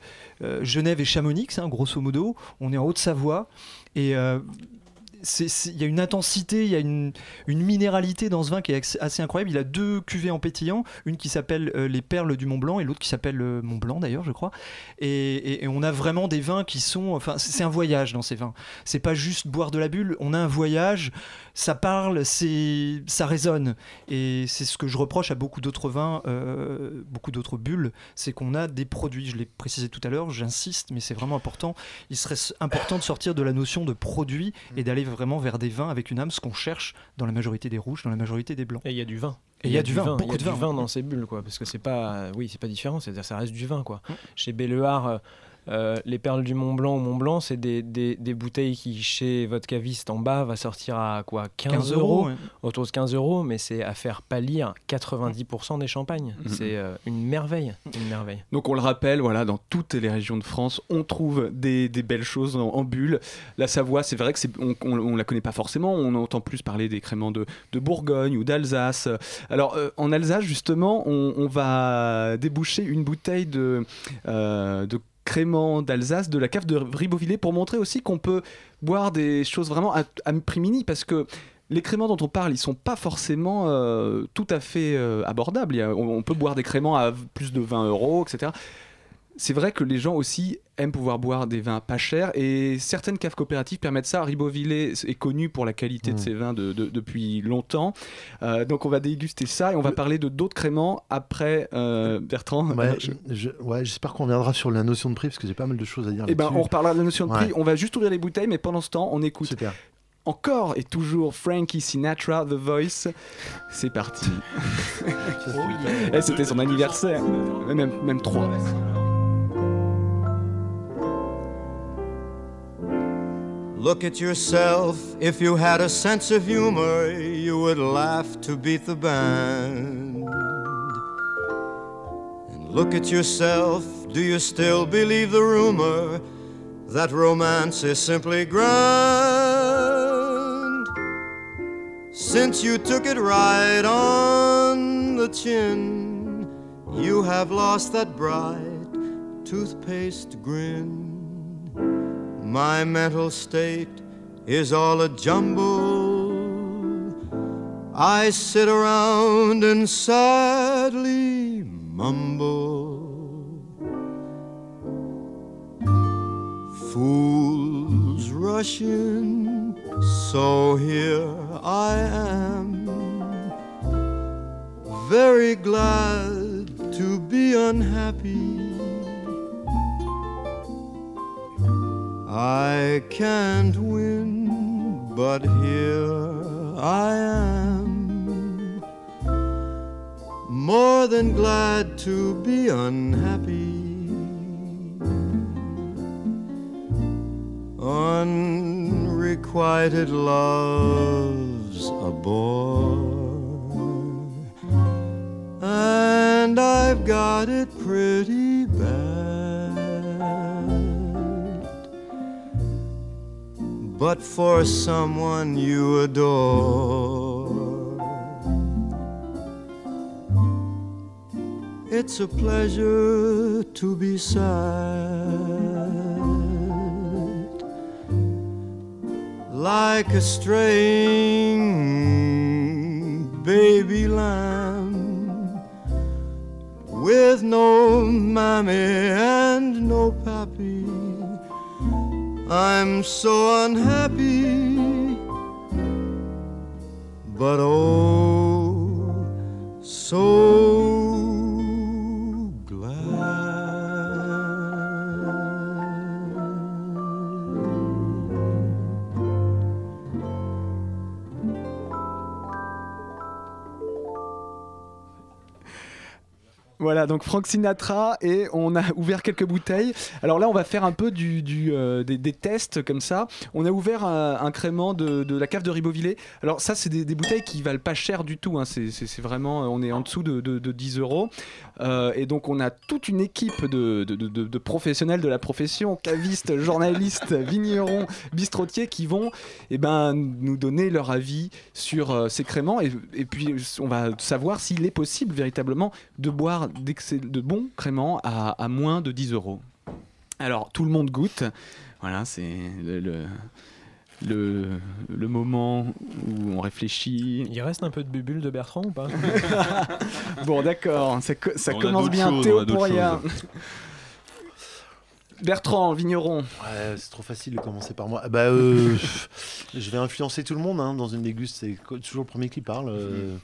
Genève et Chamonix, hein, grosso modo. On est en Haute-Savoie. Et. Il y a une intensité, il y a une, une minéralité dans ce vin qui est assez incroyable. Il a deux cuvées en pétillant, une qui s'appelle euh, les perles du Mont Blanc et l'autre qui s'appelle euh, Mont Blanc d'ailleurs, je crois. Et, on a vraiment des vins qui sont, enfin, c'est un voyage dans ces vins. C'est pas juste boire de la bulle, on a un voyage. Ça parle, c'est, ça résonne. Et c'est ce que je reproche à beaucoup d'autres vins, euh, beaucoup d'autres bulles, c'est qu'on a des produits. Je l'ai précisé tout à l'heure, j'insiste, mais c'est vraiment important. Il serait important de sortir de la notion de produit et d'aller vraiment vers des vins avec une âme, ce qu'on cherche dans la majorité des rouges, dans la majorité des blancs. Et il y a du vin. Et il y a du vin, il y beaucoup a de du vin. vin dans ces bulles, quoi, parce que c'est pas, euh, oui, c'est pas différent, c'est-à-dire ça reste du vin, quoi. Mm. Chez Belleard, euh, les perles du Mont Blanc ou Mont Blanc, c'est des, des, des bouteilles qui, chez votre caviste en bas, va sortir à quoi 15, 15 euros, ouais. autour de 15 euros, mais c'est à faire pâlir 90% des champagnes. C'est euh, une merveille, une merveille. Donc on le rappelle, voilà, dans toutes les régions de France, on trouve des, des belles choses en, en bulle. La Savoie, c'est vrai que c'est, on, on, on la connaît pas forcément. On entend plus parler des créments de, de Bourgogne ou d'Alsace. Alors euh, en Alsace, justement, on, on va déboucher une bouteille de, de crément d'Alsace de la cave de Ribeauvillé pour montrer aussi qu'on peut boire des choses vraiment à, prix mini parce que les créments dont on parle, ils sont pas forcément euh, tout à fait euh, abordables. On, peut boire des créments à plus de 20 euros, etc. C'est vrai que les gens aussi aiment pouvoir boire des vins pas chers et certaines caves coopératives permettent ça. Ribeauvillé est connu pour la qualité de Mm. ses vins de- de- depuis longtemps. Euh, donc on va déguster ça et on va parler de d'autres créments après euh, Bertrand. Ouais, Je- je- ouais, j'espère qu'on reviendra sur la notion de prix parce que j'ai pas mal de choses à dire. Eh ben, on reparlera de la notion de prix. Ouais. On va juste ouvrir les bouteilles, mais pendant ce temps, on écoute encore et toujours Frankie Sinatra, The Voice. C'est parti. *laughs* Et c'était son anniversaire. Même, même trois. Look at yourself. If you had a sense of humor, you would laugh to beat the band. And look at yourself. Do you still believe the rumor that romance is simply grand? Since you took it right on the chin, you have lost that bright toothpaste grin. My mental state is all a jumble. I sit around and sadly mumble. Fools rush in, so here I am. Very glad to be unhappy. I can't win, but here I am. More than glad to be unhappy. Unrequited love's a bore, and I've got it pretty bad. But for someone you adore, it's a pleasure to be sad. Like a straying baby lamb with no mammy and no pappy. I'm so unhappy, but oh, so Voilà, donc Frank Sinatra et on a ouvert quelques bouteilles. Alors là, on va faire un peu euh, des, tests comme ça. On a ouvert un, un crément de, la cave de Ribeauvillé. Alors ça, c'est des, bouteilles qui valent pas cher du tout. hein. C'est vraiment, on est en dessous de, de- de 10 euros. Euh, et donc on a toute une équipe de, professionnels de la profession, cavistes, *laughs* journalistes, vignerons, bistrotiers, qui vont eh ben, nous donner leur avis sur euh, ces créments. Et, et puis on va savoir s'il est possible véritablement de boire de bons créments à, à moins de 10 euros. Alors tout le monde goûte. Voilà, c'est le, le, le- le moment où on réfléchit. Il reste un peu de bubule de Bertrand ou pas *laughs* Bon, d'accord, ça, co- commence bien. choses, on Théo Pourria. *laughs* Bertrand, vigneron. Ouais, c'est trop facile de commencer par moi. Ah Bah, euh, *laughs* je vais influencer tout le monde hein, dans une déguste. C'est toujours le premier qui parle. euh.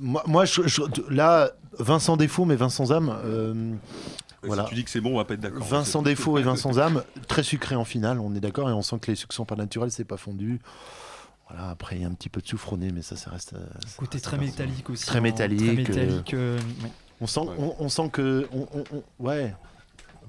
Moi, moi je, je- là, Vincent défaut, mais Vincent âme. euh, voilà. Si tu dis que c'est bon, on va pas être d'accord. Vincent défaut et *laughs* Vincent âme, très sucré en finale, on est d'accord, et on sent que les sucres sont pas naturels, c'est pas fondu. Voilà, après il y a un petit peu de nez, mais ça, ça reste. euh, ça Côté reste très métallique aussi, Très hein, métallique. très métallique, euh, ouais. On sent, on, on sent que, on, on- on- ouais,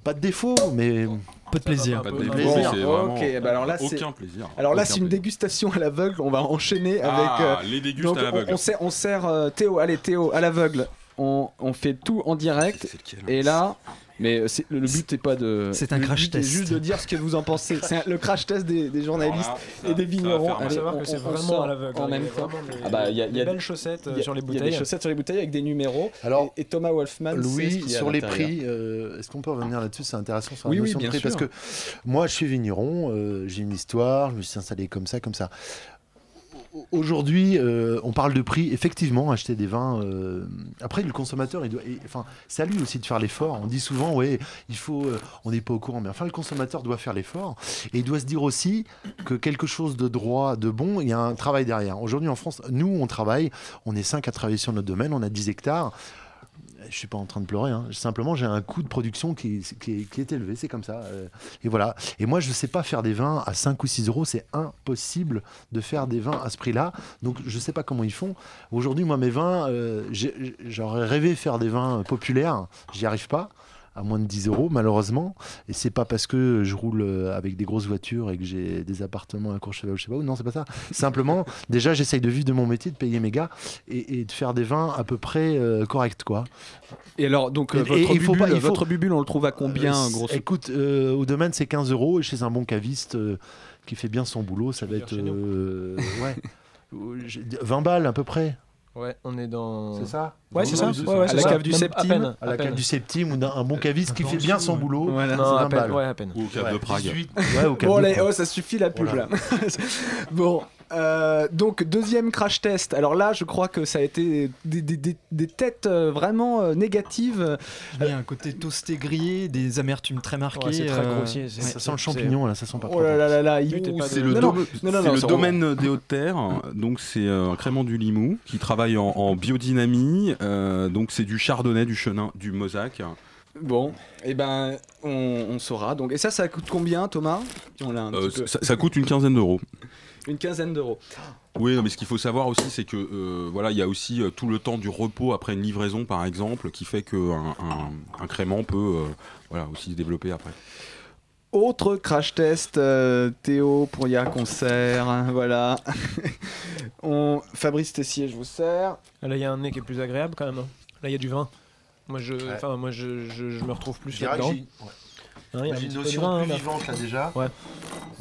pas de défaut, mais peu de plaisir. Pas de plaisir. c'est vraiment Ok, bah alors là, c'est- aucun plaisir. Alors là, c'est une plaisir. dégustation à l'aveugle. On va enchaîner avec. Ah, les dégustes donc, à on- l'aveugle. On, sert, on sert, euh, Théo. Allez, Théo, à l'aveugle. On, on fait tout en direct. Et là. Mais euh, c'est- le le but n'est pas de. C'est un le crash but est test. juste de dire ce que vous en pensez. C'est un- le crash test des, des journalistes et des vignerons. Allez, savoir on- que c'est on- vraiment à l'aveugle, En même Il y a temps. Ah bah, il y a, des belles chaussettes, il y a- sur les Il y a des bouteilles. chaussettes sur les bouteilles avec des numéros. Alors, et, et Thomas Wolfman. sait ce Louis, qu'il y a à sur les prix, euh, est-ce qu'on peut revenir là-dessus? C'est intéressant sur la Oui, oui, notion de bien prix sûr. parce que moi, je suis vigneron, euh, j'ai une histoire, je me suis installé comme ça, comme ça. Aujourd'hui, euh, on parle de prix. Effectivement, acheter des vins. euh, Après, le consommateur, Enfin, c'est à lui aussi de faire l'effort. On dit souvent, ouais, il faut. euh, On n'est pas au courant, mais enfin, le consommateur doit faire l'effort et il doit se dire aussi que quelque chose de droit, de bon, il y a un travail derrière. Aujourd'hui, en France, nous, on travaille. On est cinq à travailler sur notre domaine. On a 10 hectares. Je suis pas en train de pleurer. hein. Simplement, j'ai un coût de production qui, est, élevé. C'est comme ça. euh, et voilà. Et moi, je ne sais pas faire des vins à 5 ou 6 euros. C'est impossible de faire des vins à ce prix-là. Donc, je ne sais pas comment ils font. Aujourd'hui, moi, mes vins, euh, j'aurais rêvé faire des vins populaires. J'y arrive pas à moins de 10 euros malheureusement et c'est pas parce que je roule euh, avec des grosses voitures et que j'ai des appartements à Courchevel ou je sais pas où non c'est pas ça *laughs* simplement déjà j'essaye de vivre de mon métier de payer mes gars et, et de faire des vins à peu près euh, corrects quoi Et alors, donc, Et- votre, et il faut bubule, pas- faut- votre bubule, on le trouve à combien, Euh, grosso Écoute, euh, au domaine, c'est 15 euros. Et chez un bon caviste qui fait bien son boulot, ça va être. euh, ouais. Euh, j'ai- 20 balles à peu près. Ouais, on est dans. C'est ça Ouais, c'est ça. Ouais, Ouais, ouais, À c'est la cave du à septime. À la à peine. cave du septime ou d'un un bon caviste qui fait bien son boulot. Voilà. c'est Non, à 20 peine, ouais, à peine. Ou au cave de Prague. 18, ouais, au cave Bon, de allez, Prague. oh, ça suffit la pub Voilà. là. *laughs* bon, euh, donc deuxième crash test. Alors là, je crois que ça a été des, des- des- des têtes euh, vraiment euh, négatives. Il y a un côté toasté grillé, des amertumes très marquées. Ouais, c'est très grossier. Ça sent le champignon là, ça sent pas Oh là là là là, C'est le, Non, le domaine des Hautes-Terres. Donc, c'est un crément du Limoux qui travaille en, en biodynamie. Euh, donc, c'est du chardonnay, du chenin, du mosaque. Bon, et ben on, on saura. Donc et ça, ça coûte combien, Thomas? On l'a un Euh, petit peu. ça, ça coûte une quinzaine d'euros. Une quinzaine d'euros. Oui, non, mais ce qu'il faut savoir aussi, c'est que euh, voilà, il y a aussi euh, tout le temps du repos après une livraison, par exemple, qui fait qu'un un, un crément peut euh, voilà, aussi se développer après. Autre crash test, euh, Théo pour Ya Concert, hein, voilà. *laughs* On... Fabrice Tessier, je vous sers. Là, il y a un nez qui est plus agréable quand même. hein. Là, il y a du vin. Moi, je, enfin, moi, je, je, je me retrouve plus là-dedans. ouais. Hein, il y a une notion vin, plus là. vivante là déjà. Ouais.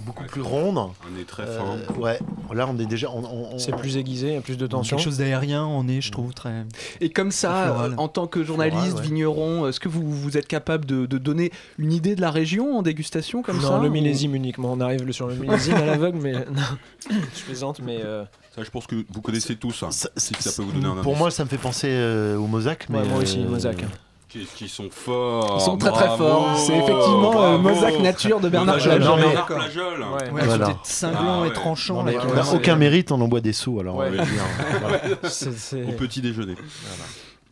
Beaucoup plus ronde. Un nez très fin. Euh, ouais. Là, on est déjà. on- on- on- C'est plus aiguisé, il y a plus de tension. Quelque chose d'aérien, on est, je trouve, très. Et comme ça, euh, en tant que journaliste, Floral, ouais. vigneron, est-ce que vous, vous êtes capable de, de donner une idée de la région en dégustation comme non, ça le ou- millésime uniquement. On arrive le- sur le millésime à l'aveugle, mais non, *coughs* je plaisante, mais euh, Ça, je pense que vous connaissez tous. hein, si ça peut vous donner un Pour indice. moi, ça me fait penser euh, au Mosaque. Ouais, mais, moi aussi, euh, Mosaque. Qu'est-ce qu'ils sont forts Ils sont très très forts. C'est effectivement euh. Mosaque Nature de Bernard Plageol, Plageol. Bernard Plageol. Ouais. Ouais, Voilà. c'était cinglant Ah et ouais. tranchant. Non, là, mais qui- on n'a c'est- aucun mérite, on en boit des sous alors. Ouais. on va dire, *laughs* voilà. c'est- c'est- Au petit déjeuner.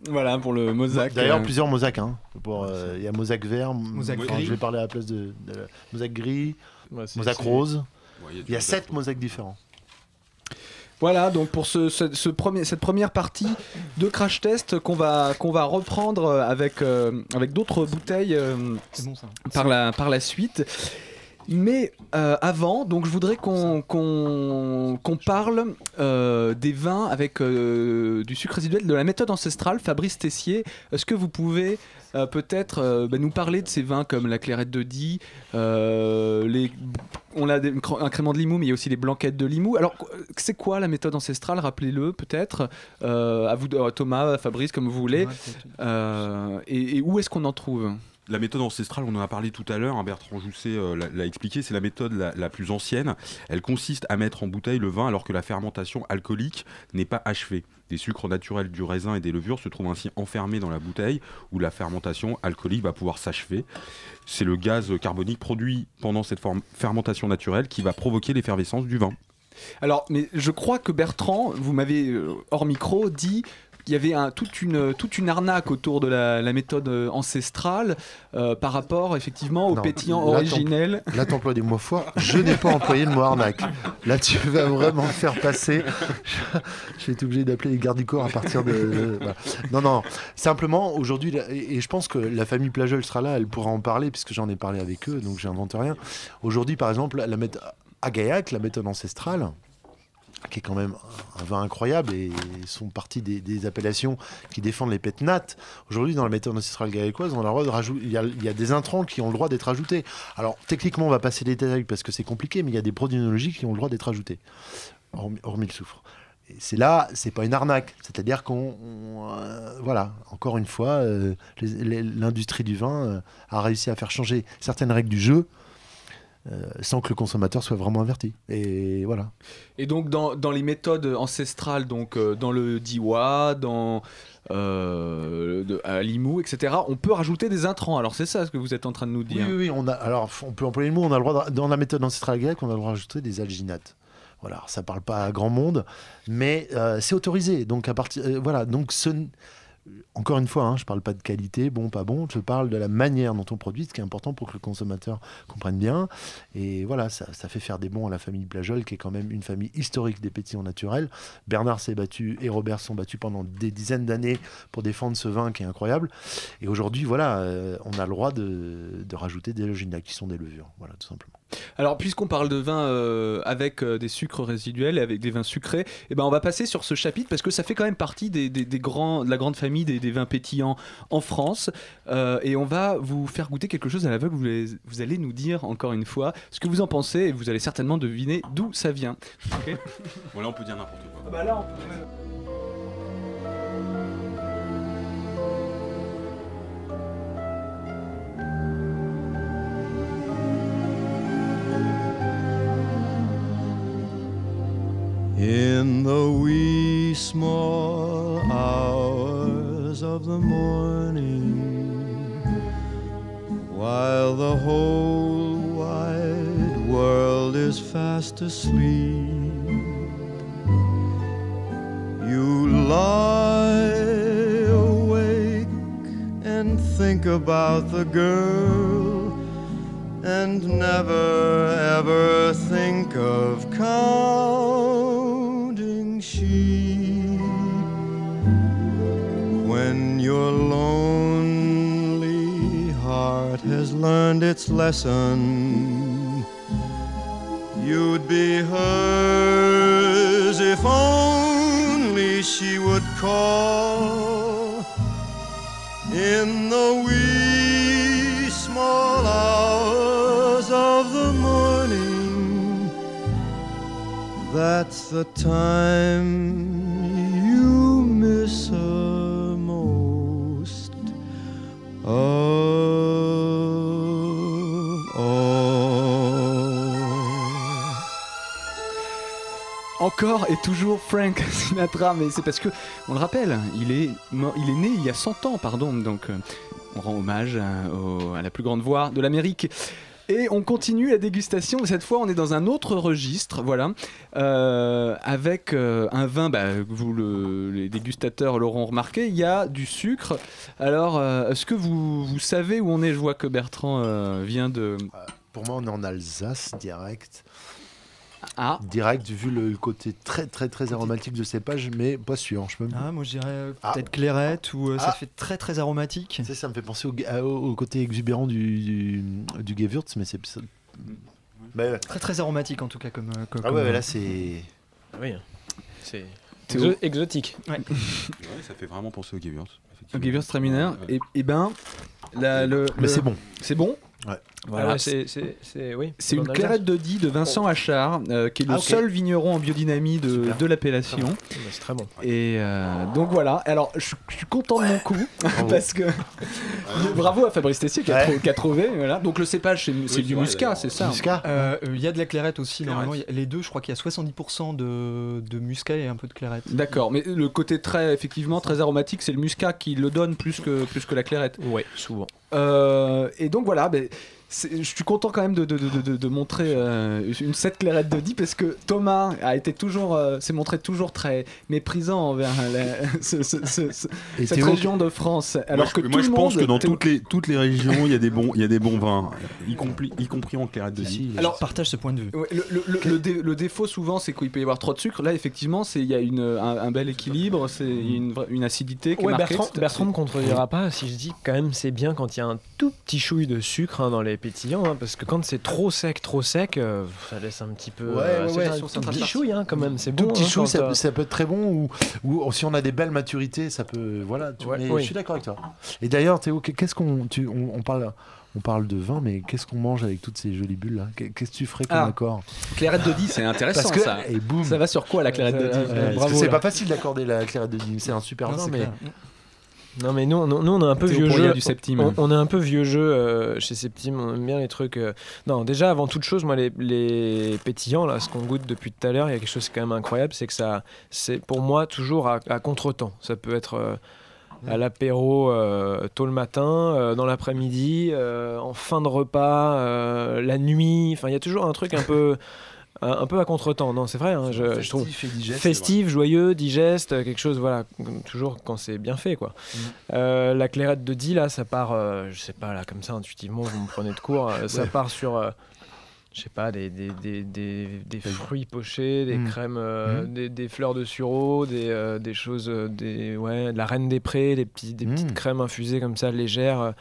Voilà pour le Mosaque. D'ailleurs, euh, plusieurs Mosaques. hein. Pour, euh, Il y a Mosaque vert, Mosaque enfin, gris. Je vais parler à la place de, de la- Mosaque gris, ouais, c'est- Mosaque c'est- rose. Ouais, Il y a sept mosaques différents. Voilà, donc pour ce, ce- ce premier, cette première partie de crash test qu'on va, qu'on va reprendre euh, avec, euh, avec d'autres bouteilles euh, C'est bon ça. par, la, par la suite. Mais euh, avant, donc je voudrais qu'on parle euh, des vins avec euh, du sucre résiduel de la méthode ancestrale. Fabrice Tessier, est-ce que vous pouvez euh, peut-être euh, bah, nous parler de ces vins comme la clairette de Die, euh, les, on a des- un crément de Limoux, mais il y a aussi les blanquettes de Limoux. Alors, c'est quoi la méthode ancestrale? Rappelez-le peut-être. À vous, Thomas, Fabrice, comme vous voulez. Et, et où est-ce qu'on en trouve? La méthode ancestrale, on en a parlé tout à l'heure, hein, Bertrand Jousset euh, l'a- expliqué, c'est la méthode la, la plus ancienne. Elle consiste à mettre en bouteille le vin alors que la fermentation alcoolique n'est pas achevée. Des sucres naturels du raisin et des levures se trouvent ainsi enfermés dans la bouteille où la fermentation alcoolique va pouvoir s'achever. C'est le gaz carbonique produit pendant cette fermentation naturelle qui va provoquer l'effervescence du vin. Alors, mais je crois que Bertrand, vous m'avez euh, hors micro dit qu'il y avait un- toute, une, toute une arnaque autour de la, la méthode euh, ancestrale euh, par rapport effectivement au Non, pétillant là, originel. Là, t'emploies des mots forts. Je n'ai pas employé le mot arnaque. Là, tu vas vraiment me faire passer. Je, vais être obligé d'appeler les gardes du corps à partir de. Non, non. Simplement, aujourd'hui, et, je pense que la famille Plageol sera là, elle pourra en parler, puisque j'en ai parlé avec eux, donc j'invente rien. Aujourd'hui, par exemple, la méthode. À Gaillac, la méthode ancestrale, qui est quand même un vin incroyable et sont partie des, appellations qui défendent les pétnates. Aujourd'hui, dans la méthode ancestrale gaillacoise, on a le il, y a, des intrants qui ont le droit d'être ajoutés. Alors, techniquement, on va passer les détails parce que c'est compliqué, mais il y a des prodénologies qui ont le droit d'être ajoutés, hormis, le soufre. C'est là, c'est pas une arnaque. C'est-à-dire qu'on, on, euh, voilà, encore une fois, euh, l'industrie du vin euh, a réussi à faire changer certaines règles du jeu euh, sans que le consommateur soit vraiment averti. Et voilà. Et donc dans, dans les méthodes ancestrales, donc euh, dans le diwa, dans euh, de- à l'imou, etc., on peut rajouter des intrants. Alors c'est ça ce que vous êtes en train de nous Oui, dire. oui, oui, on a, alors on peut employer le mot, on a le droit, de- dans la méthode ancestrale grecque, on a le droit de rajouter des alginates. Voilà, ça parle pas à grand monde, mais c'est autorisé. Donc à partir, voilà, donc ce, encore une fois, hein, je parle pas de qualité, bon, pas bon, je parle de la manière dont on produit, ce qui est important pour que le consommateur comprenne bien. Et voilà, ça, fait faire des bons à la famille Plajol, qui est quand même une famille historique des pétillants naturels. Bernard s'est battu et Robert sont battus pendant des dizaines d'années pour défendre ce vin qui est incroyable. Et aujourd'hui, voilà, euh, on a le droit de, rajouter des alginates qui sont des levures, voilà, tout simplement. Alors, puisqu'on parle de vin euh, avec euh, des sucres résiduels et avec des vins sucrés, eh ben, on va passer sur ce chapitre parce que ça fait quand même partie des, des- des grands, de la grande famille des, des vins pétillants en France. Euh, et on va vous faire goûter quelque chose à l'aveugle. Vous, allez- vous allez nous dire encore une fois ce que vous en pensez et vous allez certainement deviner d'où ça vient. Ok *laughs* Voilà, on peut dire n'importe quoi. bah là, In fast sleep. you lie awake and think about the girl and never ever think of counting sheep when your lonely heart has learned its lesson in the wee small hours of the morning. That's the time Sinatra, mais c'est parce que, on le rappelle, il est, il est né il y a 100 ans, pardon, donc euh, on rend hommage à, la plus grande voix de l'Amérique. Et on continue la dégustation, cette fois on est dans un autre registre, voilà, euh, avec euh, un vin, bah, vous le- les dégustateurs l'auront remarqué, il y a du sucre. Alors, est-ce que vous, vous savez où on est? Je vois que Bertrand vient de... Pour moi, on est en Alsace direct. Ah. Direct, vu le côté très très très aromatique de cépage, mais pas sûr. Je peux... Ah, moi je dirais euh, peut-être clairette ou euh, ça Ah. fait très très aromatique. Ça me fait penser au, au- au côté exubérant du, du, du Gewürz, mais c'est. c'est- Mais- Très très aromatique en tout cas comme. euh, comme- Ah ouais, comme- mais là c'est. Oui, c'est Théo. exo- exotique. Ouais. Ouais, ça fait vraiment penser au Gewürz. Un Gewürz très mineur. Et, et ben, la- le, Mais le- c'est bon. C'est bon Ouais. Voilà. Ah ouais, c'est- c'est- c'est- oui, C'est en une clairette de Die de Vincent Achard, euh, qui est le Ah, seul vigneron en biodynamie de, de l'appellation. Très bon. Bah, C'est très bon. Et euh, donc voilà. Alors, je, je suis content de mon coup Bravo. *laughs* parce que *laughs* bravo à Fabrice Tessier qui, a Ouais. trou- qui a trouvé. Voilà. Donc le cépage, c'est du muscat, c'est ça. Muscat Euh, euh, Il y a de la clairette aussi, Clairette. normalement. les deux, je crois qu'il y a 70% de, de muscat et un peu de clairette. D'accord, mais le côté très effectivement très aromatique, c'est le muscat qui le donne plus que plus que la clairette. Ouais, souvent. Euh, et donc voilà, ben, je suis content quand même de, de, de, de- de montrer euh, une cette clairette de Die parce que Thomas a été toujours, euh, s'est montré toujours très méprisant envers la- *laughs* ce- ce- ce- ce- Et cette Théo- région de France. Alors moi, je- que moi, tout je le pense monde- que dans Théo- toutes les, toutes les régions, il y a des bons, il y a des bons vins, y compris, y compris en clairette de Die. Alors, je partage ce point de vue. Ouais, le, le- le- le dé- le défaut souvent c'est qu'il peut y avoir trop de sucre. Là effectivement c'est il y a une, un, un bel équilibre, c'est une, une acidité qui est Ouais, marquée. Bertrand, Bertrand me contredira pas si je dis quand même c'est bien quand il y a un tout petit chouille de sucre hein, dans les pétillants, hein, parce que quand c'est trop sec, trop sec, euh, ça laisse un petit peu. Ouais, euh, ouais, c'est ouais. un tout petit chouille hein, quand même, c'est Tout bon. petit hein, chou, quand, ça, ça peut être très bon ou, ou si on a des belles maturités, ça peut. Voilà, tu- Ouais, mais oui. je suis d'accord avec toi. Et d'ailleurs, Théo, qu'est-ce qu'on. On, on parle. On parle de vin, mais qu'est-ce qu'on mange avec toutes ces jolies bulles là Qu'est-ce que tu ferais comme Ah, accord? Clairette de Die, c'est intéressant Parce que, ça. et boum. Ça va sur quoi la clairette de Die Euh, c'est pas facile d'accorder la clairette de Die. C'est un super Non, vin, mais. clair. Non mais nous, nous, nous, on est un peu vieux jeu. du Septime. On, on est un peu vieux jeu euh, chez Septime. On aime bien les trucs. euh, Non, déjà avant toute chose, moi les, les pétillants là, ce qu'on goûte depuis tout à l'heure, il y a quelque chose qui est quand même incroyable, c'est que ça, c'est pour moi toujours à, à contre-temps. Ça peut être euh, à l'apéro euh, tôt le matin, euh, dans l'après-midi, euh, en fin de repas, la nuit. Enfin, il y a toujours un truc un peu. *laughs* Un un peu à contre-temps, non, c'est vrai, hein, je, je trouve. Festif et digeste, Festif, joyeux, digeste, euh, quelque chose, voilà, toujours quand c'est bien fait, quoi. Mm. Euh, la clairette de Die, là, ça part, euh, je sais pas, là, comme ça, intuitivement, vous me prenez de court, euh, ça part sur, je sais pas, des, des, des, des, des fruits pochés, des Mm. crèmes, Mm. des, fleurs de sureau, des, des choses, des, ouais, de la reine des prés, des Mm. petites crèmes infusées comme ça, légères.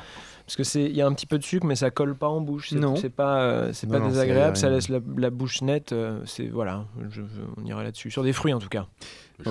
Parce que c'est, il y a un petit peu de sucre, mais ça colle pas en bouche. C'est, Non. c'est pas, euh, c'est Non, pas désagréable. c'est Ça laisse la, la bouche nette. euh, c'est voilà, je- on irait là-dessus. Sur des fruits en tout cas.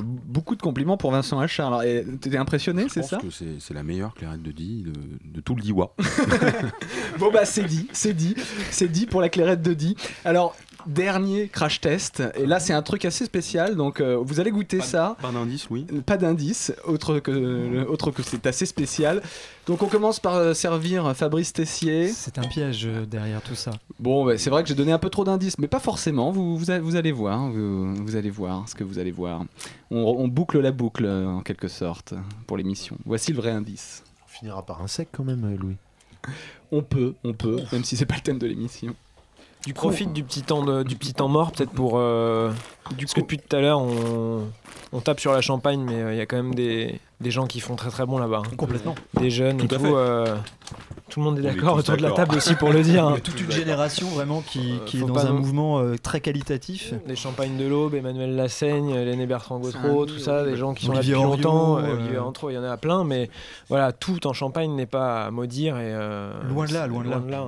Beaucoup de compliments pour Vincent Hachard. Alors, et t'étais impressionné, Je c'est pense ça que c'est c'est la meilleure clairette de Die de, de tout le Diois. *laughs* Bon bah c'est dit, c'est dit, c'est dit pour la clairette de Die. Alors dernier crash test et là c'est un truc assez spécial donc euh, vous allez goûter ça. Pas d'indice, oui. Pas d'indice, autre que autre que c'est assez spécial. Donc on commence par euh, servir Fabrice Tessier. C'est un piège euh, derrière tout ça. Bon, bah, c'est vrai que j'ai donné un peu trop d'indices, mais pas forcément. Vous, vous, vous allez voir, vous, vous allez voir ce que vous allez voir. On, on boucle la boucle euh, en quelque sorte pour l'émission. Voici le vrai indice. On finira par un sec quand même, euh, Louis. On peut, on peut, même si c'est pas le thème de l'émission. Du profite du petit temps de- du petit temps mort peut-être pour euh, parce que depuis tout à l'heure on, on tape sur la champagne mais euh, il y a quand même des, des gens qui font très très bon là-bas. hein. Complètement. Des jeunes et Tout fait. euh, tout le monde est d'accord autour de la table aussi pour le dire. Il y hein. a toute une génération vraiment qui, qui est dans un nous- mouvement euh, très qualitatif. Les champagnes de l'Aube, Emmanuel Lassaigne, Lenné Bertrand Gautreau, tout ça, des gens qui sont là Olivier depuis longtemps. euh, Olivier Henriot, il y en a plein, mais voilà, tout en Champagne n'est pas à maudire et euh, Loin de là, loin de là.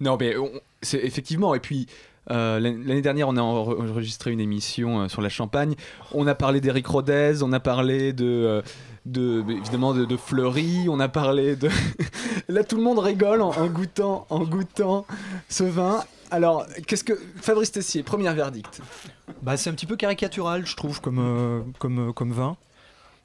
Non, mais on- c'est effectivement. Et puis. euh, l'an- L'année dernière, on a enre- enregistré une émission euh, sur la Champagne. On a parlé d'Éric Rodez, on a parlé de, euh, de évidemment de, Fleury, on a parlé de. *laughs* Là, tout le monde rigole en, goûtant, en goûtant ce vin. Alors, qu'est-ce que Fabrice Tessier, premier verdict. Bah, c'est un petit peu caricatural, je trouve, comme, comme, comme vin.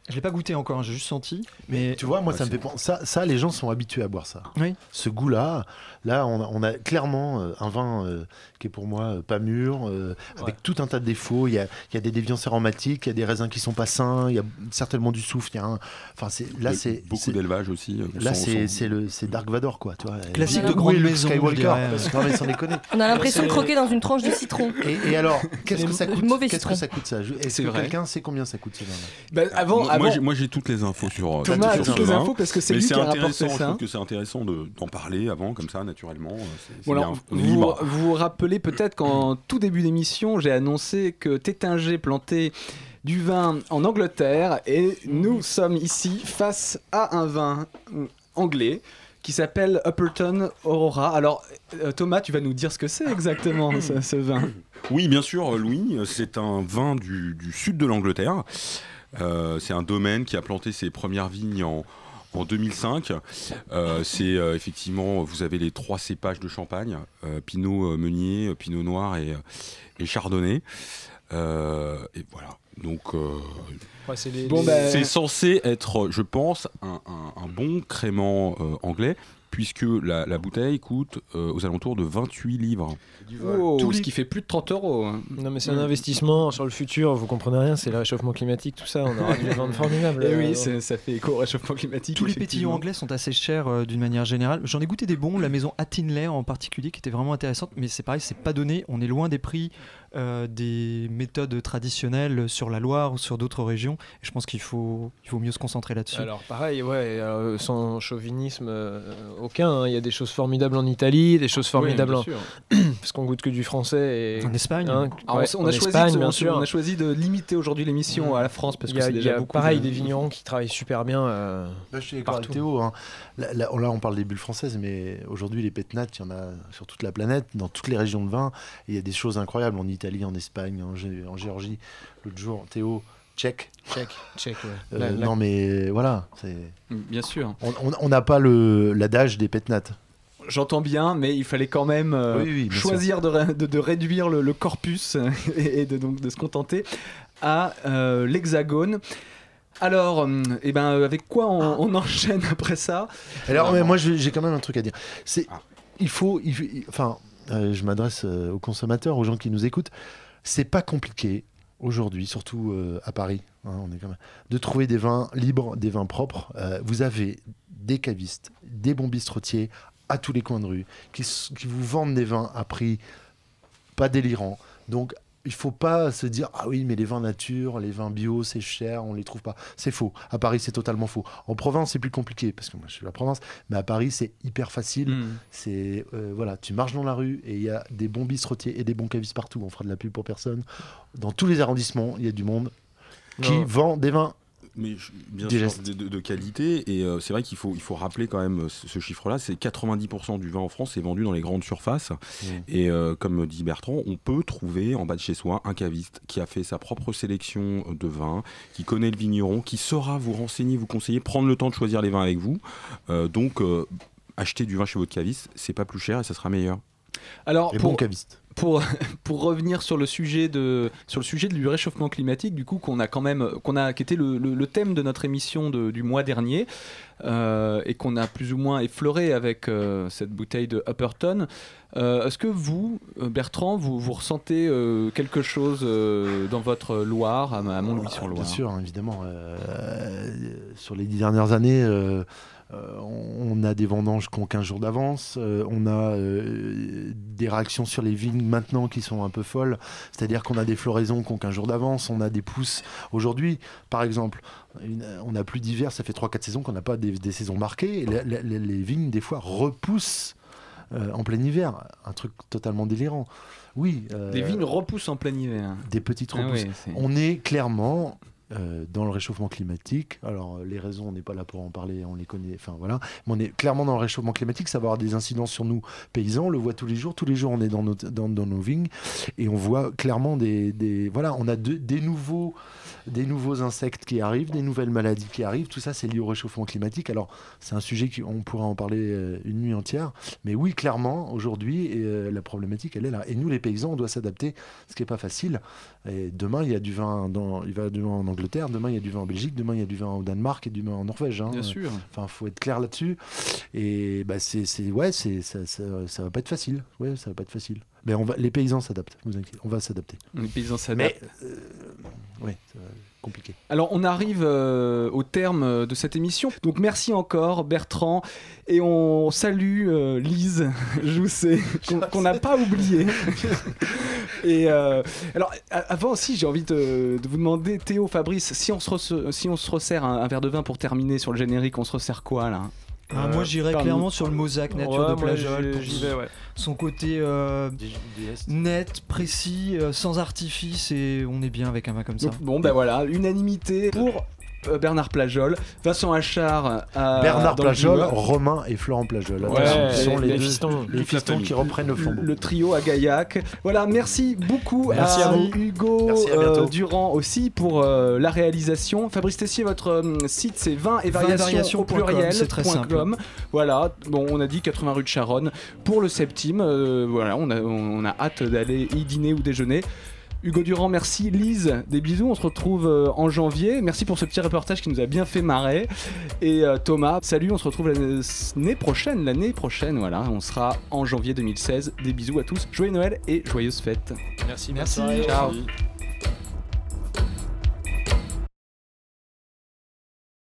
Je l'ai pas goûté encore, hein, j'ai juste senti. Mais Tu vois, moi, ça me fait penser. Ça, ça, les gens sont habitués à boire ça. Oui. Ce goût-là, là, on a, on a clairement euh, un vin euh, qui est pour moi euh, pas mûr, euh, avec tout un tas de défauts. Il y a, il y a des déviances aromatiques, il y a des raisins qui sont pas sains, il y a certainement du soufre. Il y a un... Enfin, c'est là, c'est beaucoup c'est- d'élevage aussi. Là, c'est sans- c'est le c'est Dark Vador, quoi. Tu vois. Classique de grande maison, Skywalker dirais. Non, mais sans déconner. On a l'impression de croquer dans une tranche de citron. Et, et alors, qu'est-ce que ça coûte? Qu'est-ce que ça coûte ça? Est-ce que quelqu'un sait combien ça coûte ce vin Bah, avant, moi, moi, avant- moi, j'ai toutes les infos sur. euh, Thomas a toutes les infos parce que c'est lui qui a rapporté intéressant, Je ça. trouve que c'est intéressant de- d'en parler avant, comme ça, naturellement. euh, vous, vous rappelez peut-être qu'en tout début d'émission, j'ai annoncé que Tétinger plantait du vin en Angleterre et nous sommes ici face à un vin euh, anglais qui s'appelle Upperton Aurora. Alors Thomas, tu vas nous dire ce que c'est exactement ce, ce vin? Oui, bien sûr, Louis. C'est un vin du, du sud de l'Angleterre. Euh, c'est un domaine qui a planté ses premières vignes en, en 2005. Euh, c'est euh, effectivement, vous avez les trois cépages de champagne euh, Pinot Meunier, Pinot Noir et, et Chardonnay. Euh, et voilà. Donc, euh, Ouais, c'est les- Bon, les- bah, c'est censé être, je pense, un, un- un bon crément euh, anglais, puisque la, la bouteille coûte euh, aux alentours de 28 livres. Oh, Tous ce qui fait plus de 30 euros. hein. Non mais c'est un investissement sur le futur, vous comprenez rien, c'est le réchauffement climatique, tout ça, on aura du vin formidable. Et euh, oui, c'est- ça fait écho au réchauffement climatique. Tous les pétillons anglais sont assez chers euh, d'une manière générale. J'en ai goûté des bons, la maison Attinley en particulier, qui était vraiment intéressante, mais c'est pareil, c'est pas donné. On est loin des prix euh, des méthodes traditionnelles sur la Loire ou sur d'autres régions. Et je pense qu'il faut, il faut mieux se concentrer là-dessus. Alors pareil, ouais, euh, sans chauvinisme euh, aucun, hein, il y a des choses formidables en Italie, des choses formidables bien en... *clears throat* parce qu'on goûte que du français et En Espagne. hein, Alors, ouais, on, en a choisi Espagne, de, bien on- sûr. on a choisi de limiter aujourd'hui l'émission à la France parce que y a, c'est il y déjà a beaucoup. pareil de- des vignerons qui travaillent super bien. euh, Là, je suis partout. Théo. hein. Là, là, là, on parle des bulles françaises, mais aujourd'hui, les pétnates, il y en a sur toute la planète, dans toutes les régions de vin. Il y a des choses incroyables en Italie, en Espagne, en, Gé- en Géorgie. L'autre jour, Théo, tchèque. Check, check, ouais. Euh, La- la- Non, mais voilà. c'est- Bien sûr. On n'a pas le- l'adage des pétnates. J'entends bien, mais il fallait quand même euh, Oui, oui, bien choisir de, ré- de- de réduire le, le corpus *laughs* et, et de, donc, de se contenter à euh, l'hexagone. Alors, hum, eh ben, euh, avec quoi on, on enchaîne après ça? Alors, mais moi, j'ai quand même un truc à dire. C'est, il faut, il faut- il- enfin, euh, je m'adresse euh, aux consommateurs, aux gens qui nous écoutent. C'est pas compliqué aujourd'hui, surtout euh, à Paris, hein, on est quand même, de trouver des vins libres, des vins propres. Vous avez des cavistes, des bons bistrotiers à tous les coins de rue qui vous vendent des vins à prix pas délirant. Donc, il faut pas se dire ah oui mais les vins nature, les vins bio c'est cher, on les trouve pas. C'est faux. À Paris c'est totalement faux. En province c'est plus compliqué parce que moi je suis de la province, mais à Paris c'est hyper facile. Mm. C'est euh, voilà, tu marches dans la rue et il y a des bons bistrotiers et des bons cavistes partout. On fera de la pub pour personne. Dans tous les arrondissements il y a du monde qui Non. vend des vins mais je- bien sûr de, de- de qualité. Et euh, c'est vrai qu'il faut il faut rappeler quand même euh, ce, ce chiffre-là c'est 90% du vin en France est vendu dans les grandes surfaces. Et euh, comme dit Bertrand on peut trouver en bas de chez soi un caviste qui a fait sa propre sélection de vins qui connaît le vigneron qui saura vous renseigner vous conseiller prendre le temps de choisir les vins avec vous. Euh, donc euh, acheter du vin chez votre caviste c'est pas plus cher et ça sera meilleur. Alors, Et pour, bon caviste. Pour, *laughs* pour revenir sur le sujet de sur le sujet du réchauffement climatique, du coup qu'on a quand même qu'on a qui était le, le- thème de notre émission de- du mois dernier euh, et qu'on a plus ou moins effleuré avec euh, cette bouteille de Upperton. Euh, Est-ce que vous, Bertrand, vous, vous ressentez quelque chose dans votre Loire, à, à Mont-Louis-sur-Loire? Bien sûr, hein, évidemment. Sur les dix dernières années, on a des vendanges qui ont 15 jours d'avance. euh, on a euh, des réactions sur les vignes maintenant qui sont un peu folles. C'est-à-dire qu'on a des floraisons qui ont 15 jours d'avance. On a des pousses. Aujourd'hui, par exemple, une- on n'a plus d'hiver. Ça fait 3-4 saisons qu'on n'a pas des, des saisons marquées. Et les vignes, des fois, repoussent euh, en plein hiver. Un truc totalement délirant. Oui. euh, Les vignes repoussent en plein hiver. des petites Ah repousses. oui, on est clairement euh, dans le réchauffement climatique. Alors, euh, les raisons, on n'est pas là pour en parler, on les connaît, enfin voilà. Mais on est clairement dans le réchauffement climatique, ça va avoir des incidences sur nous, paysans, on le voit tous les jours. Tous les jours, on est dans nos, vignes et on voit clairement des. des- voilà, on a de- des nouveaux. Des nouveaux insectes qui arrivent, des nouvelles maladies qui arrivent, tout ça c'est lié au réchauffement climatique. Alors c'est un sujet qu'on pourrait en parler euh, une nuit entière, mais oui clairement aujourd'hui euh, la problématique elle est là. Et nous les paysans on doit s'adapter, ce qui n'est pas facile. Et demain, il y a du vin, dans, il va du vin en Angleterre, demain, il y a du vin en Belgique, demain, il y a du vin au Danemark et du vin en Norvège. hein. Bien sûr. Enfin, faut être clair là-dessus. Et bah, c'est, c'est- ouais, c'est, ça, ça, ça va pas être facile. Ouais, ça va pas être facile. Mais on va, les paysans s'adaptent, on va s'adapter. Les paysans s'adaptent. Mais, euh, être compliqué. Alors on arrive euh, au terme euh, de cette émission. Donc merci encore Bertrand et on salue euh, Lise *laughs* Jousset qu'on *laughs* qu'on n'a pas oublié. *laughs* et euh, alors avant aussi j'ai envie de, de vous demander Théo Fabrice si on se si on se resserre un, un verre de vin pour terminer sur le générique on se resserre quoi là? Ah, moi j'irais parle- clairement sur le Mosaque nature de Plageol. ouais. Son côté euh, net, précis, euh, sans artifice et on est bien avec un vin comme ça. Donc, bon ben voilà unanimité pour euh, Bernard Plajol, Vincent Achard à Bernard dans le Plajol. Romain et Florent Plajol. Ouais, ce sont les- les, les deux- fistons. les qui reprennent le flambeau. Le trio à Gaillac. Voilà, merci beaucoup Merci à vous. Hugo Merci, à euh, Durand aussi pour euh, la réalisation. Fabrice Tessier, votre euh, site c'est 20 et variations variations au pluriel. c'est très simple. com. Voilà, bon, on a dit 80 rue de Charonne pour le septime. euh, voilà, on a, on a hâte d'aller y dîner ou déjeuner. Hugo Durand, merci. Lise, des bisous. On se retrouve euh, en janvier. Merci pour ce petit reportage qui nous a bien fait marrer. Et euh, Thomas, salut. On se retrouve l'année prochaine. L'année prochaine, voilà. On sera en janvier 2016. Des bisous à tous. Joyeux Noël et joyeuses fêtes. Merci, Merci. Ciao. Merci.